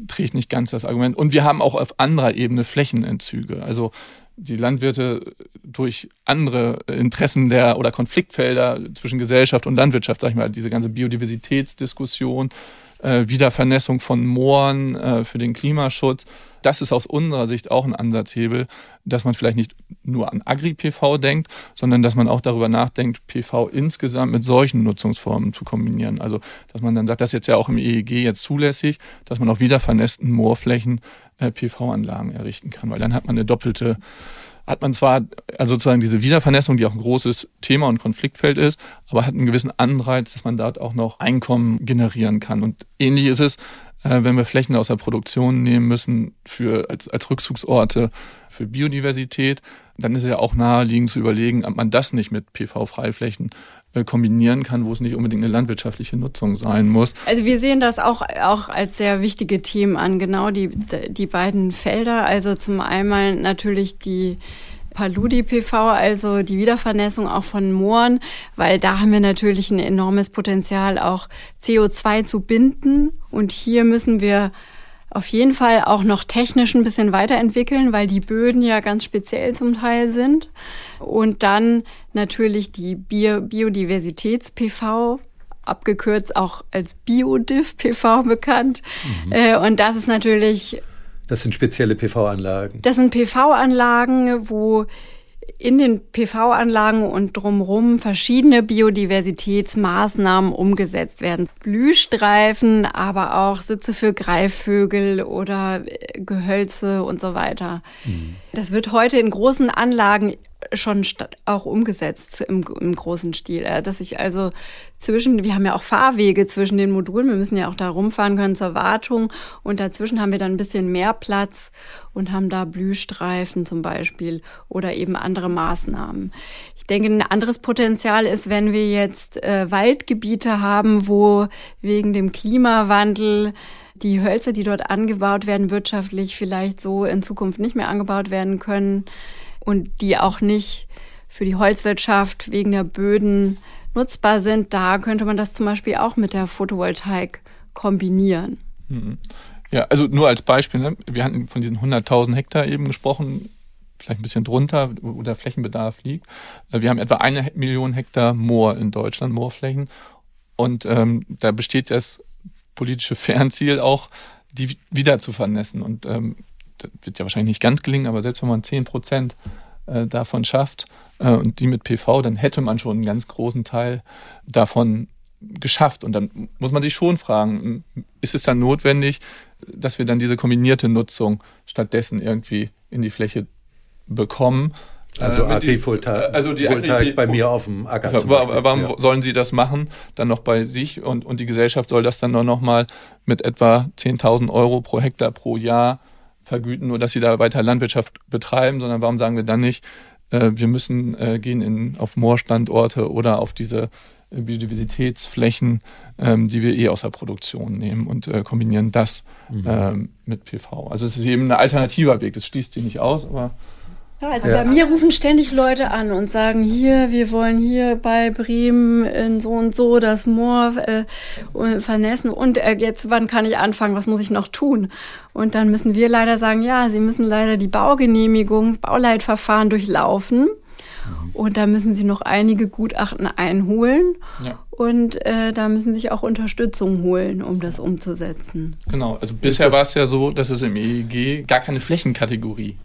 trägt nicht ganz das Argument. Und wir haben auch auf anderer Ebene Flächenentzüge. Also die Landwirte durch andere Interessen der oder Konfliktfelder zwischen Gesellschaft und Landwirtschaft, sag ich mal, diese ganze Biodiversitätsdiskussion, äh, Wiedervernässung von Mooren äh, für den Klimaschutz. Das ist aus unserer Sicht auch ein Ansatzhebel, dass man vielleicht nicht nur an Agri-PV denkt, sondern dass man auch darüber nachdenkt, PV insgesamt mit solchen Nutzungsformen zu kombinieren. Also, dass man dann sagt, das ist jetzt ja auch im EEG jetzt zulässig, dass man auf wiedervernässten Moorflächen äh, PV-Anlagen errichten kann, weil dann hat man eine doppelte hat man zwar also sozusagen diese Wiedervernässung, die auch ein großes Thema und Konfliktfeld ist, aber hat einen gewissen Anreiz, dass man dort auch noch Einkommen generieren kann. Und ähnlich ist es, äh, wenn wir Flächen aus der Produktion nehmen müssen für als, als Rückzugsorte für Biodiversität, dann ist ja auch naheliegend zu überlegen, ob man das nicht mit PV-Freiflächen kombinieren kann, wo es nicht unbedingt eine landwirtschaftliche Nutzung sein muss. Also wir sehen das auch, auch als sehr wichtige Themen an, genau die, die beiden Felder. Also zum einen natürlich die Paludi-PV, also die Wiedervernässung auch von Mooren, weil da haben wir natürlich ein enormes Potenzial, auch CO2 zu binden. Und hier müssen wir auf jeden Fall auch noch technisch ein bisschen weiterentwickeln, weil die Böden ja ganz speziell zum Teil sind. Und dann natürlich die Bio Biodiversitäts-PV, abgekürzt auch als Biodiv-PV bekannt. Mhm. Äh, und das ist natürlich. Das sind spezielle PV-Anlagen. Das sind PV-Anlagen, wo in den PV-Anlagen und drumherum verschiedene Biodiversitätsmaßnahmen umgesetzt werden. Blühstreifen, aber auch Sitze für Greifvögel oder Gehölze und so weiter. Mhm. Das wird heute in großen Anlagen schon auch umgesetzt im, im großen Stil. Äh, dass ich also zwischen, wir haben ja auch Fahrwege zwischen den Modulen, wir müssen ja auch da rumfahren können zur Wartung und dazwischen haben wir dann ein bisschen mehr Platz und haben da Blühstreifen zum Beispiel oder eben andere Maßnahmen. Ich denke, ein anderes Potenzial ist, wenn wir jetzt äh, Waldgebiete haben, wo wegen dem Klimawandel die Hölzer, die dort angebaut werden, wirtschaftlich vielleicht so in Zukunft nicht mehr angebaut werden können und die auch nicht für die Holzwirtschaft wegen der Böden nutzbar sind, da könnte man das zum Beispiel auch mit der Photovoltaik kombinieren. Mhm. Ja, also nur als Beispiel, ne? wir hatten von diesen 100.000 Hektar eben gesprochen, vielleicht ein bisschen drunter, wo der Flächenbedarf liegt. Äh, wir haben etwa eine Million Hektar Moor in Deutschland, Moorflächen. Und ähm, da besteht das politische Fernziel auch, die wieder zu vernässen. Und ähm, wird ja wahrscheinlich nicht ganz gelingen, aber selbst wenn man 10 Prozent äh, davon schafft äh, und die mit PV, dann hätte man schon einen ganz großen Teil davon geschafft. Und dann muss man sich schon fragen, ist es dann notwendig, dass wir dann diese kombinierte Nutzung stattdessen irgendwie in die Fläche bekommen? Also äh, Agrivoltaik also die Voltaik bei mir auf dem Acker. Zum warum ja. sollen sie das machen? Dann noch bei sich und, und die Gesellschaft soll das dann nur noch mal mit etwa 10.000 Euro pro Hektar pro Jahr vergüten, nur dass sie da weiter Landwirtschaft betreiben, sondern warum sagen wir dann nicht, äh, wir müssen äh, gehen in, auf Moorstandorte oder auf diese äh, Biodiversitätsflächen, ähm, die wir eh aus der Produktion nehmen und äh, kombinieren das mhm. ähm, mit PV. Also es ist eben ein alternativer Weg, das schließt sie nicht aus, aber ja, also ja. bei mir rufen ständig Leute an und sagen, hier, wir wollen hier bei Bremen in so und so das Moor äh, vernässen und äh, jetzt, wann kann ich anfangen, was muss ich noch tun? Und dann müssen wir leider sagen, ja, sie müssen leider die Baugenehmigung, das Bauleitverfahren durchlaufen. Mhm. Und da müssen sie noch einige Gutachten einholen. Ja. Und äh, da müssen sie sich auch Unterstützung holen, um das umzusetzen. Genau, also bisher war es ja so, dass es im EEG gar keine Flächenkategorie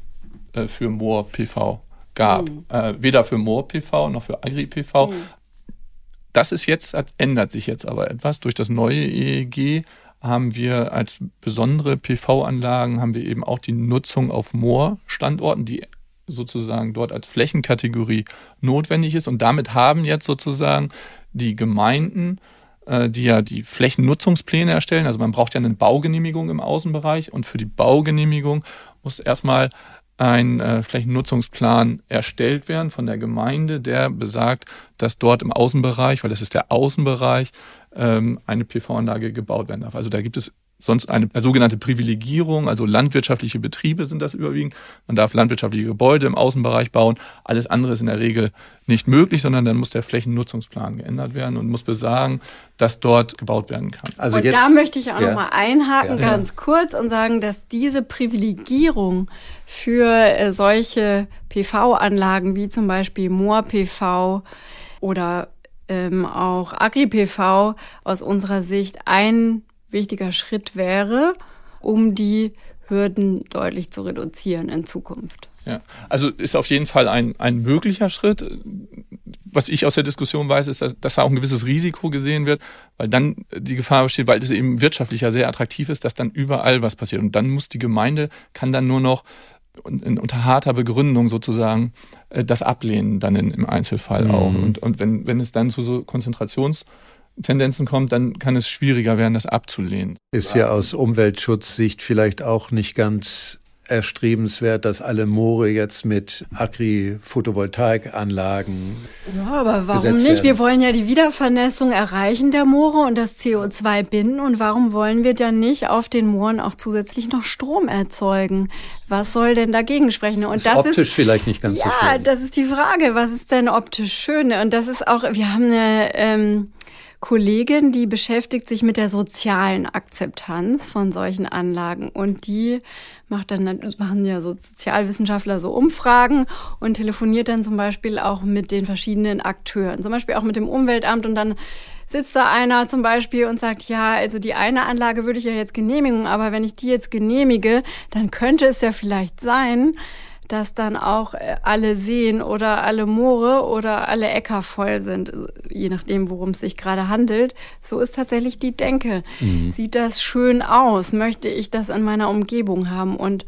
äh, für Moor-PV gab. Mhm. Äh, weder für Moor-PV noch für Agri-PV. Mhm. Das ist jetzt, ändert sich jetzt aber etwas. Durch das neue EEG haben wir als besondere PV-Anlagen haben wir eben auch die Nutzung auf Moor-Standorten, die sozusagen dort als Flächenkategorie notwendig ist. Und damit haben jetzt sozusagen die Gemeinden, äh, die ja die Flächennutzungspläne erstellen, also man braucht ja eine Baugenehmigung im Außenbereich und für die Baugenehmigung muss erstmal ein äh, Flächennutzungsplan erstellt werden von der Gemeinde, der besagt, dass dort im Außenbereich, weil das ist der Außenbereich, ähm, eine PV-Anlage gebaut werden darf. Also da gibt es sonst eine sogenannte Privilegierung, also landwirtschaftliche Betriebe sind das überwiegend. Man darf landwirtschaftliche Gebäude im Außenbereich bauen. Alles andere ist in der Regel nicht möglich, sondern dann muss der Flächennutzungsplan geändert werden und muss besagen, dass dort gebaut werden kann. Also und jetzt, da möchte ich auch ja. noch mal einhaken, ja. ganz kurz und sagen, dass diese Privilegierung für äh, solche PV-Anlagen wie zum Beispiel Moor-PV oder ähm, auch Agri-PV aus unserer Sicht ein wichtiger Schritt wäre, um die Hürden deutlich zu reduzieren in Zukunft. Ja, also ist auf jeden Fall ein, ein möglicher Schritt. Was ich aus der Diskussion weiß, ist, dass, dass da auch ein gewisses Risiko gesehen wird, weil dann die Gefahr besteht, weil es eben wirtschaftlich sehr attraktiv ist, dass dann überall was passiert. Und dann muss die Gemeinde, kann dann nur noch unter harter Begründung sozusagen äh, das ablehnen, dann in, im Einzelfall mhm. auch. Und, und wenn, wenn es dann zu so Konzentrations- Tendenzen kommt, dann kann es schwieriger werden, das abzulehnen. Ist ja aus Umweltschutzsicht vielleicht auch nicht ganz erstrebenswert, dass alle Moore jetzt mit Agri-Photovoltaikanlagen. Ja, aber warum nicht? Werden. Wir wollen ja die Wiedervernässung erreichen der Moore und das CO2 binden. Und warum wollen wir dann nicht auf den Mooren auch zusätzlich noch Strom erzeugen? Was soll denn dagegen sprechen? Und ist das optisch ist, vielleicht nicht ganz ja, so schön. Ja, das ist die Frage. Was ist denn optisch schön? Und das ist auch, wir haben eine, ähm, Kollegin, die beschäftigt sich mit der sozialen Akzeptanz von solchen Anlagen. Und die macht dann, machen ja so Sozialwissenschaftler so Umfragen und telefoniert dann zum Beispiel auch mit den verschiedenen Akteuren, zum Beispiel auch mit dem Umweltamt. Und dann sitzt da einer zum Beispiel und sagt, ja, also die eine Anlage würde ich ja jetzt genehmigen, aber wenn ich die jetzt genehmige, dann könnte es ja vielleicht sein, dass dann auch äh, alle Seen oder alle Moore oder alle Äcker voll sind, je nachdem, worum es sich gerade handelt. So ist tatsächlich die Denke. Mhm. Sieht das schön aus? Möchte ich das in meiner Umgebung haben? Und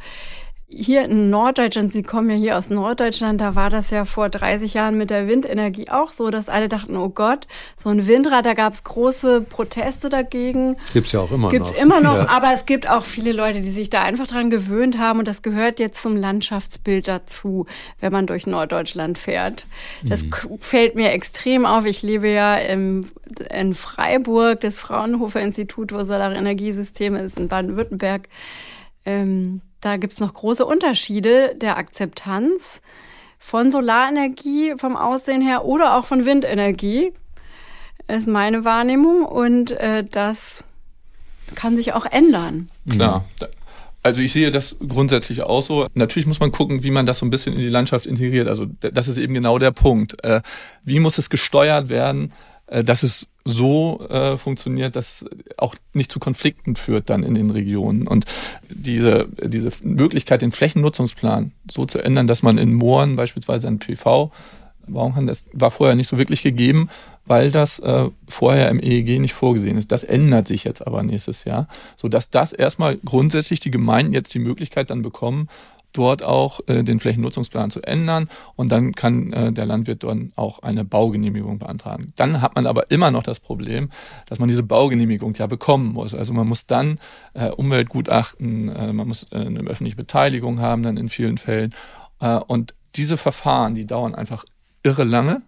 hier in Norddeutschland, Sie kommen ja hier aus Norddeutschland, da war das ja vor 30 Jahren mit der Windenergie auch so, dass alle dachten, oh Gott, so ein Windrad, da gab es große Proteste dagegen. Gibt's ja auch immer gibt's noch. Gibt's immer noch, ja. aber es gibt auch viele Leute, die sich da einfach dran gewöhnt haben und das gehört jetzt zum Landschaftsbild dazu, wenn man durch Norddeutschland fährt. Das mhm. fällt mir extrem auf. Ich lebe ja im, in Freiburg, das Fraunhofer Institut für Solare Energiesysteme ist in Baden-Württemberg. Ähm, da gibt's noch große Unterschiede der Akzeptanz von Solarenergie vom Aussehen her oder auch von Windenergie, ist meine Wahrnehmung. Und äh, das kann sich auch ändern. Klar. Also ich sehe das grundsätzlich auch so. Natürlich muss man gucken, wie man das so ein bisschen in die Landschaft integriert. Also das ist eben genau der Punkt. Äh, wie muss es gesteuert werden, dass es so äh, funktioniert, dass es auch nicht zu Konflikten führt dann in den Regionen. Und diese, diese Möglichkeit, den Flächennutzungsplan so zu ändern, dass man in Mooren beispielsweise ein PV bauen kann, das war vorher nicht so wirklich gegeben, weil das äh, vorher im EEG nicht vorgesehen ist. Das ändert sich jetzt aber nächstes Jahr, sodass das erstmal grundsätzlich die Gemeinden jetzt die Möglichkeit dann bekommen, dort auch äh, den Flächennutzungsplan zu ändern und dann kann äh, der Landwirt dann auch eine Baugenehmigung beantragen. Dann hat man aber immer noch das Problem, dass man diese Baugenehmigung ja bekommen muss. Also man muss dann äh, Umweltgutachten, äh, man muss äh, eine öffentliche Beteiligung haben dann in vielen Fällen äh, und diese Verfahren, die dauern einfach irre lange.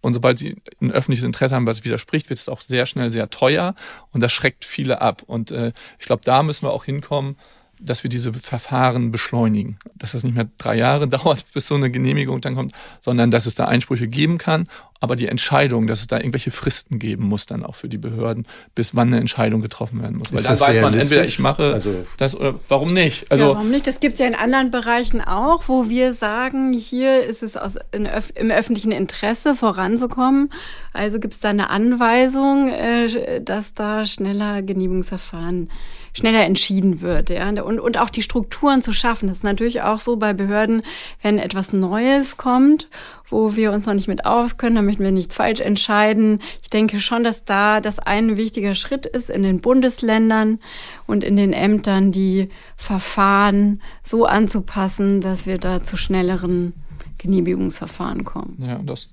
Und sobald sie ein öffentliches Interesse haben, was widerspricht, wird es auch sehr schnell sehr teuer und das schreckt viele ab. Und äh, ich glaube, da müssen wir auch hinkommen, dass wir diese Verfahren beschleunigen. Dass das nicht mehr drei Jahre dauert, bis so eine Genehmigung dann kommt, sondern dass es da Einsprüche geben kann. Aber die Entscheidung, dass es da irgendwelche Fristen geben muss dann auch für die Behörden, bis wann eine Entscheidung getroffen werden muss. Ist Weil dann weiß man entweder, ich mache also das oder warum nicht. Also, ja, warum nicht? Das gibt's ja in anderen Bereichen auch, wo wir sagen, hier ist es aus, in, im öffentlichen Interesse voranzukommen. Also gibt's da eine Anweisung, äh, dass da schneller Genehmigungsverfahren schneller entschieden wird, ja. Und, und auch die Strukturen zu schaffen. Das ist natürlich auch so bei Behörden, wenn etwas Neues kommt, wo wir uns noch nicht mit auf können, dann möchten wir nichts falsch entscheiden. Ich denke schon, dass da das ein wichtiger Schritt ist in den Bundesländern und in den Ämtern, die Verfahren so anzupassen, dass wir da zu schnelleren Genehmigungsverfahren kommen. Ja, das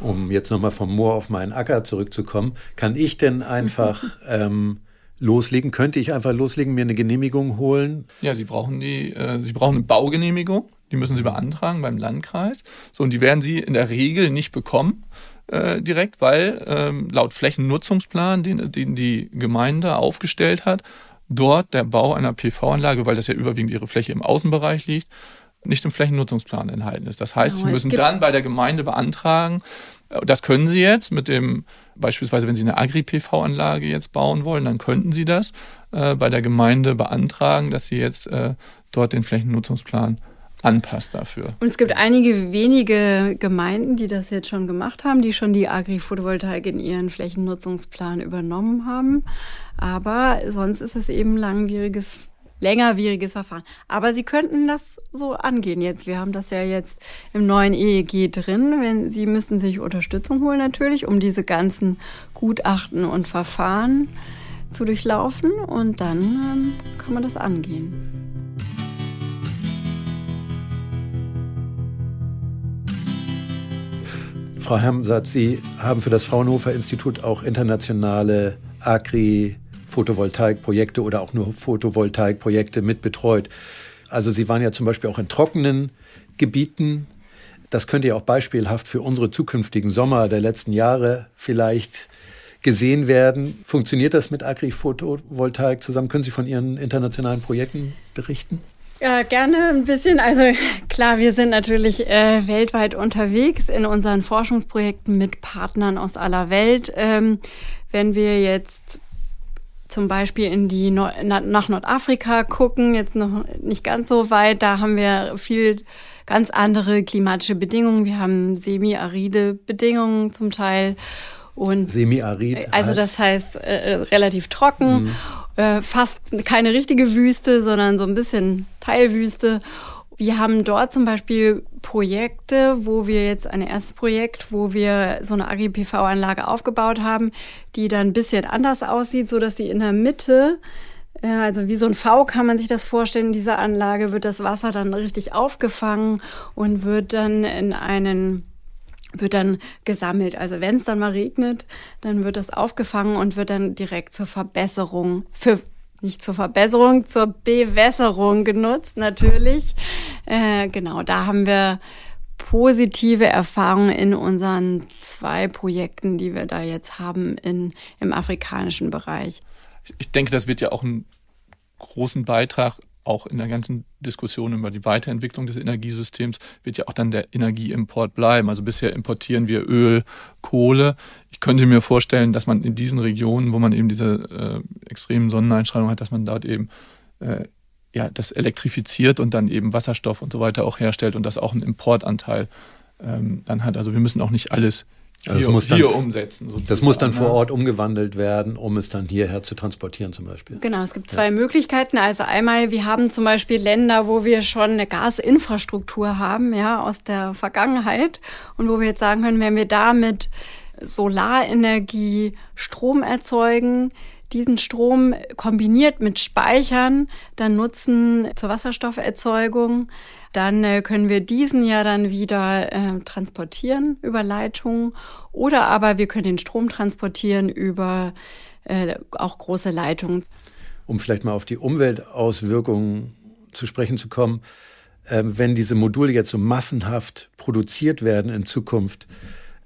um jetzt nochmal vom Moor auf meinen Acker zurückzukommen, kann ich denn einfach ähm, loslegen? Könnte ich einfach loslegen, mir eine Genehmigung holen? Ja, Sie brauchen die, äh, Sie brauchen eine Baugenehmigung. Die müssen Sie beantragen beim Landkreis. So, und die werden Sie in der Regel nicht bekommen äh, direkt, weil ähm, laut Flächennutzungsplan, den, den die Gemeinde aufgestellt hat, dort der Bau einer PV-Anlage, weil das ja überwiegend ihre Fläche im Außenbereich liegt, nicht im Flächennutzungsplan enthalten ist. Das heißt, genau, Sie müssen dann bei der Gemeinde beantragen, das können Sie jetzt mit dem, beispielsweise wenn Sie eine Agri-PV-Anlage jetzt bauen wollen, dann könnten Sie das äh, bei der Gemeinde beantragen, dass Sie jetzt äh, dort den Flächennutzungsplan anpasst dafür. Und es gibt einige wenige Gemeinden, die das jetzt schon gemacht haben, die schon die Agri-Photovoltaik in ihren Flächennutzungsplan übernommen haben. Aber sonst ist es eben langwieriges längerwieriges Verfahren. Aber Sie könnten das so angehen jetzt. Wir haben das ja jetzt im neuen EEG drin. Wenn Sie müssen sich Unterstützung holen natürlich, um diese ganzen Gutachten und Verfahren zu durchlaufen und dann ähm, kann man das angehen. Frau Hermsatz, Sie haben für das Fraunhofer Institut auch internationale Agri Photovoltaikprojekte oder auch nur Photovoltaikprojekte mit betreut. Also Sie waren ja zum Beispiel auch in trockenen Gebieten. Das könnte ja auch beispielhaft für unsere zukünftigen Sommer der letzten Jahre vielleicht gesehen werden. Funktioniert das mit Agri-Photovoltaik zusammen? Können Sie von Ihren internationalen Projekten berichten? Ja, gerne ein bisschen. Also klar, wir sind natürlich äh, weltweit unterwegs in unseren Forschungsprojekten mit Partnern aus aller Welt. Ähm, wenn wir jetzt zum Beispiel in die Nord nach Nordafrika gucken, jetzt noch nicht ganz so weit, da haben wir viel ganz andere klimatische Bedingungen. Wir haben semi-aride Bedingungen zum Teil und semi-arid. Also das heißt äh, relativ trocken, mhm. äh, fast keine richtige Wüste, sondern so ein bisschen Teilwüste. Wir haben dort zum Beispiel Projekte, wo wir jetzt ein erstes Projekt, wo wir so eine Agri-PV-Anlage aufgebaut haben, die dann ein bisschen anders aussieht, so dass sie in der Mitte äh, also wie so ein V kann man sich das vorstellen. In dieser Anlage wird das Wasser dann richtig aufgefangen und wird dann in einen wird dann gesammelt. Also wenn es dann mal regnet, dann wird das aufgefangen und wird dann direkt zur Verbesserung, für nicht zur Verbesserung, zur Bewässerung genutzt, natürlich. Äh, genau, da haben wir positive Erfahrungen in unseren zwei Projekten, die wir da jetzt haben in, im afrikanischen Bereich. Ich denke, das wird ja auch einen großen Beitrag auch in der ganzen Diskussion über die Weiterentwicklung des Energiesystems wird ja auch dann der Energieimport bleiben. Also bisher importieren wir Öl, Kohle. Ich könnte mir vorstellen, dass man in diesen Regionen, wo man eben diese äh, extremen Sonneneinstrahlung hat, dass man dort eben äh, ja, das elektrifiziert und dann eben Wasserstoff und so weiter auch herstellt und das auch einen Importanteil ähm, dann hat. Also wir müssen auch nicht alles also hier, muss dann, hier umsetzen. Sozusagen. Das muss dann vor Ort umgewandelt werden, um es dann hierher zu transportieren zum Beispiel. Genau, es gibt zwei ja. Möglichkeiten. Also einmal, wir haben zum Beispiel Länder, wo wir schon eine Gasinfrastruktur haben, ja, aus der Vergangenheit und wo wir jetzt sagen können, wenn wir da mit Solarenergie Strom erzeugen, diesen Strom kombiniert mit Speichern dann nutzen zur Wasserstofferzeugung, dann äh, können wir diesen ja dann wieder äh, transportieren über Leitungen oder aber wir können den Strom transportieren über äh, auch große Leitungen. Um vielleicht mal auf die Umweltauswirkungen zu sprechen zu kommen, äh, wenn diese Module jetzt so massenhaft produziert werden in Zukunft,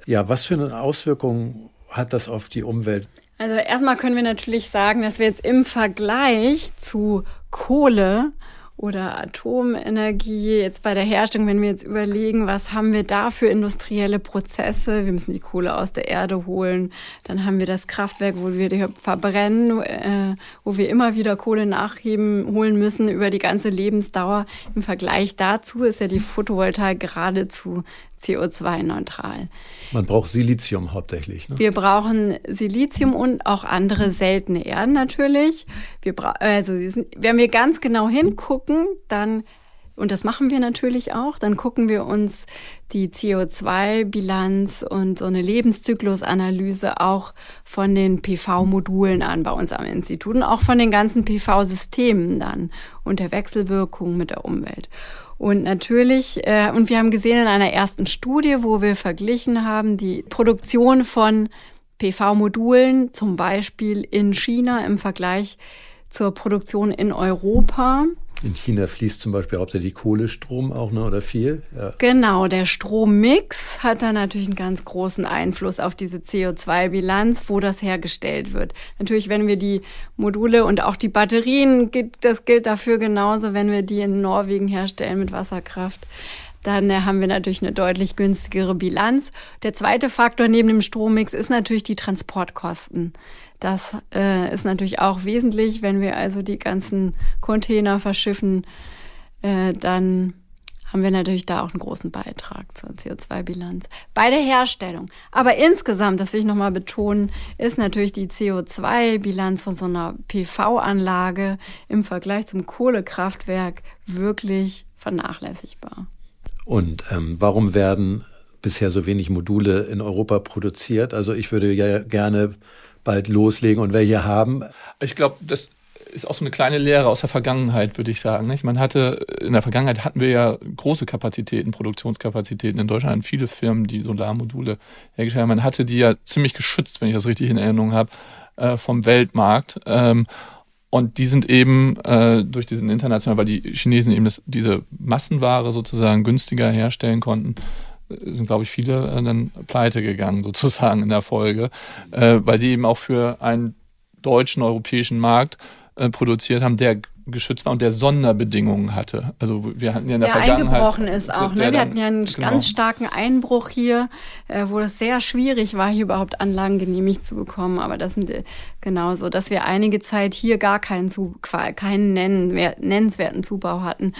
ja, was für eine Auswirkung hat das auf die Umwelt? Also erstmal können wir natürlich sagen, dass wir jetzt im Vergleich zu Kohle oder Atomenergie, jetzt bei der Herstellung, wenn wir jetzt überlegen, was haben wir da für industrielle Prozesse? Wir müssen die Kohle aus der Erde holen. Dann haben wir das Kraftwerk, wo wir die verbrennen, äh, wo wir immer wieder Kohle nachheben, holen müssen über die ganze Lebensdauer. Im Vergleich dazu ist ja die Photovoltaik geradezu CO2-neutral. Man braucht Silizium hauptsächlich. Ne? Wir brauchen Silizium und auch andere seltene Erden natürlich. Wir also wenn wir ganz genau hingucken, dann und das machen wir natürlich auch. Dann gucken wir uns die CO2-Bilanz und so eine Lebenszyklusanalyse auch von den PV-Modulen an bei uns am Institut und auch von den ganzen PV-Systemen dann und der Wechselwirkung mit der Umwelt. Und natürlich, äh, und wir haben gesehen in einer ersten Studie, wo wir verglichen haben, die Produktion von PV-Modulen zum Beispiel in China im Vergleich zur Produktion in Europa. In China fließt zum Beispiel hauptsächlich Kohlestrom auch, ne, oder viel? Ja. Genau, der Strommix hat da natürlich einen ganz großen Einfluss auf diese CO2-Bilanz, wo das hergestellt wird. Natürlich, wenn wir die Module und auch die Batterien, das gilt dafür genauso, wenn wir die in Norwegen herstellen mit Wasserkraft dann äh, haben wir natürlich eine deutlich günstigere Bilanz. Der zweite Faktor neben dem Strommix ist natürlich die Transportkosten. Das äh, ist natürlich auch wesentlich, wenn wir also die ganzen Container verschiffen, äh, dann haben wir natürlich da auch einen großen Beitrag zur CO2-Bilanz bei der Herstellung. Aber insgesamt, das will ich nochmal betonen, ist natürlich die CO2-Bilanz von so einer PV-Anlage im Vergleich zum Kohlekraftwerk wirklich vernachlässigbar. Und ähm, warum werden bisher so wenig Module in Europa produziert? Also ich würde ja gerne bald loslegen und welche haben. Ich glaube, das ist auch so eine kleine Lehre aus der Vergangenheit, würde ich sagen. Nicht? Man hatte, in der Vergangenheit hatten wir ja große Kapazitäten, Produktionskapazitäten. In Deutschland viele Firmen, die Solarmodule hergestellt haben. Man hatte die ja ziemlich geschützt, wenn ich das richtig in Erinnerung habe, äh, vom Weltmarkt. Ähm, und die sind eben äh, durch diesen internationalen, weil die Chinesen eben das, diese Massenware sozusagen günstiger herstellen konnten, sind, glaube ich, viele äh, dann pleite gegangen, sozusagen in der Folge, äh, weil sie eben auch für einen deutschen, europäischen Markt äh, produziert haben, der geschützt war und der Sonderbedingungen hatte. Also wir hatten ja in der, der Vergangenheit... eingebrochen ist auch. Ne? Wir hatten ja einen genau. ganz starken Einbruch hier, äh, wo es sehr schwierig war, hier überhaupt Anlagen genehmigt zu bekommen. Aber das sind äh, genauso, dass wir einige Zeit hier gar keinen, zu, keinen nennenswerten Zubau hatten,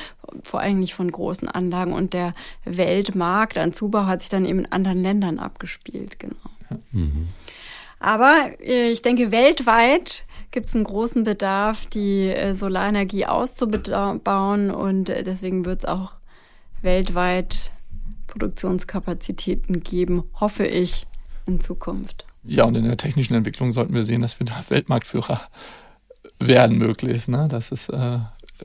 vor allem nicht von großen Anlagen. Und der Weltmarkt an Zubau hat sich dann eben in anderen Ländern abgespielt. Genau. Ja. Mhm. Aber äh, ich denke, weltweit gibt es einen großen Bedarf, die äh, Solarenergie auszubauen und äh, deswegen wird es auch weltweit Produktionskapazitäten geben, hoffe ich, in Zukunft. Ja, und in der technischen Entwicklung sollten wir sehen, dass wir da Weltmarktführer werden möglichst. Ne? Das ist äh,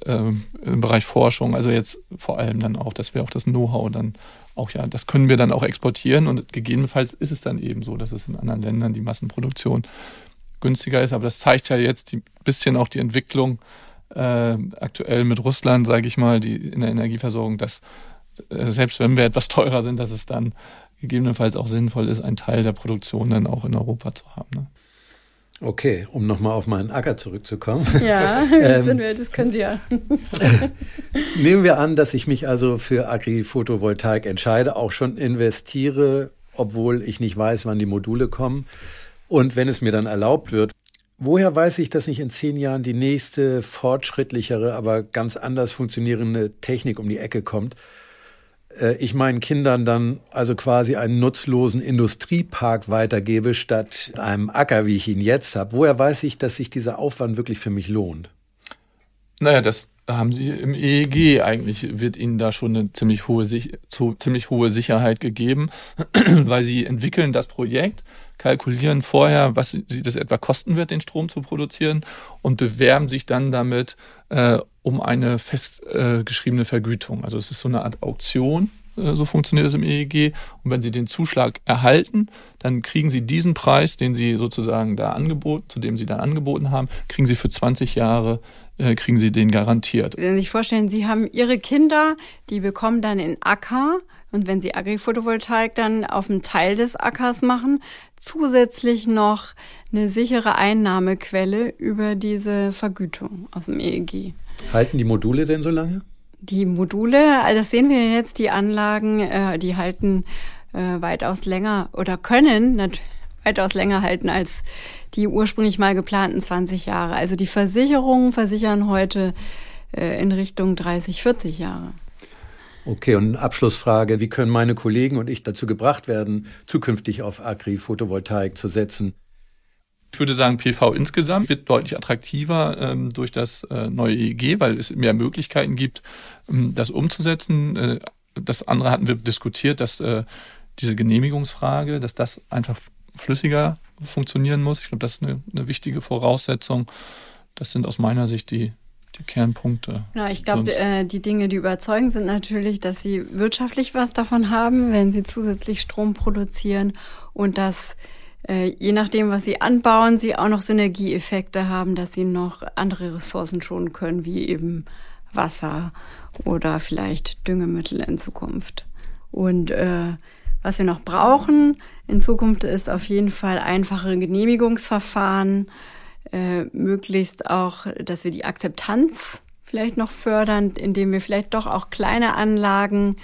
äh, im Bereich Forschung, also jetzt vor allem dann auch, dass wir auch das Know-how dann auch ja, das können wir dann auch exportieren und gegebenenfalls ist es dann eben so, dass es in anderen Ländern die Massenproduktion günstiger ist. Aber das zeigt ja jetzt ein bisschen auch die Entwicklung äh, aktuell mit Russland, sage ich mal, die in der Energieversorgung, dass äh, selbst wenn wir etwas teurer sind, dass es dann gegebenenfalls auch sinnvoll ist, einen Teil der Produktion dann auch in Europa zu haben. Ne? Okay, um nochmal auf meinen Acker zurückzukommen. Ja, ähm, sind wir, das können Sie ja. nehmen wir an, dass ich mich also für Agri-Photovoltaik entscheide, auch schon investiere, obwohl ich nicht weiß, wann die Module kommen. Und wenn es mir dann erlaubt wird, woher weiß ich, dass nicht in zehn Jahren die nächste fortschrittlichere, aber ganz anders funktionierende Technik um die Ecke kommt? Äh, ich meinen Kindern dann also quasi einen nutzlosen Industriepark weitergebe, statt einem Acker, wie ich ihn jetzt habe. Woher weiß ich, dass sich dieser Aufwand wirklich für mich lohnt? Naja, das haben Sie im EEG eigentlich, wird Ihnen da schon eine ziemlich hohe, ziemlich hohe Sicherheit gegeben, weil Sie entwickeln das Projekt, kalkulieren vorher, was sie das etwa kosten wird, den Strom zu produzieren und bewerben sich dann damit äh, um eine festgeschriebene äh, Vergütung. Also es ist so eine Art Auktion, so funktioniert es im EEG. Und wenn Sie den Zuschlag erhalten, dann kriegen Sie diesen Preis, den Sie sozusagen da angeboten, zu dem Sie dann angeboten haben, kriegen Sie für 20 Jahre, äh, kriegen Sie den garantiert. Wenn Sie sich vorstellen, Sie haben Ihre Kinder, die bekommen dann in Acker und wenn Sie Agri-Photovoltaik dann auf einem Teil des Ackers machen, zusätzlich noch eine sichere Einnahmequelle über diese Vergütung aus dem EEG. Halten die Module denn so lange? Die Module, also das sehen wir jetzt, die Anlagen, äh, die halten äh, weitaus länger oder können weitaus länger halten als die ursprünglich mal geplanten 20 Jahre. Also die Versicherungen versichern heute äh, in Richtung 30, 40 Jahre. Okay, und Abschlussfrage, wie können meine Kollegen und ich dazu gebracht werden, zukünftig auf Agri-Photovoltaik zu setzen? Ich würde sagen, PV insgesamt wird deutlich attraktiver ähm, durch das äh, neue EEG, weil es mehr Möglichkeiten gibt, ähm, das umzusetzen. Äh, das andere hatten wir diskutiert, dass äh, diese Genehmigungsfrage, dass das einfach flüssiger funktionieren muss. Ich glaube, das ist eine, eine wichtige Voraussetzung. Das sind aus meiner Sicht die, die Kernpunkte. Ja, ich glaube, äh, die Dinge, die überzeugen, sind natürlich, dass sie wirtschaftlich was davon haben, wenn sie zusätzlich Strom produzieren und dass äh, je nachdem, was sie anbauen, sie auch noch Synergieeffekte haben, dass sie noch andere Ressourcen schonen können, wie eben Wasser oder vielleicht Düngemittel in Zukunft. Und äh, was wir noch brauchen in Zukunft ist auf jeden Fall einfache Genehmigungsverfahren, äh, möglichst auch, dass wir die Akzeptanz vielleicht noch fördern, indem wir vielleicht doch auch kleine Anlagen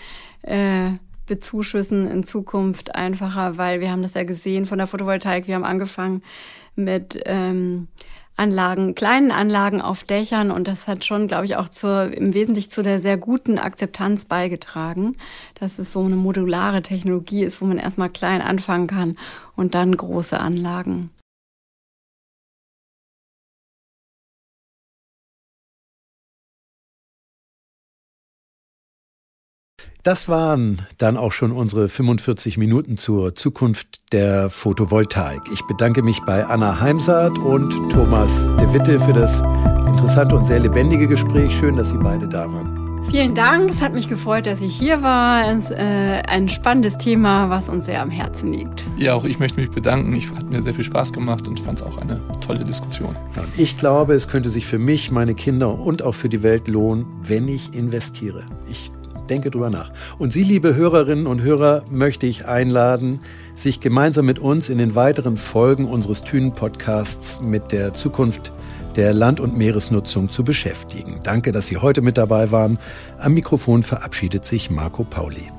äh, bezuschüssen in Zukunft einfacher, weil wir haben das ja gesehen von der Photovoltaik. Wir haben angefangen mit ähm, Anlagen, kleinen Anlagen auf Dächern und das hat schon, glaube ich, auch zur, im Wesentlichen zu der sehr guten Akzeptanz beigetragen, dass es so eine modulare Technologie ist, wo man erstmal klein anfangen kann und dann große Anlagen. Das waren dann auch schon unsere 45 Minuten zur Zukunft der Photovoltaik. Ich bedanke mich bei Anna Heimsaat und Thomas de Witte für das interessante und sehr lebendige Gespräch. Schön, dass Sie beide da waren. Vielen Dank. Es hat mich gefreut, dass ich hier war. Es ist äh, ein spannendes Thema, was uns sehr am Herzen liegt. Ja, auch ich möchte mich bedanken. Ich hat mir sehr viel Spaß gemacht und fand es auch eine tolle Diskussion. Ich glaube, es könnte sich für mich, meine Kinder und auch für die Welt lohnen, wenn ich investiere. Ich Denke drüber nach. Und Sie, liebe Hörerinnen und Hörer, möchte ich einladen, sich gemeinsam mit uns in den weiteren Folgen unseres Thünen-Podcasts mit der Zukunft der Land- und Meeresnutzung zu beschäftigen. Danke, dass Sie heute mit dabei waren. Am Mikrofon verabschiedet sich Marco Pauli.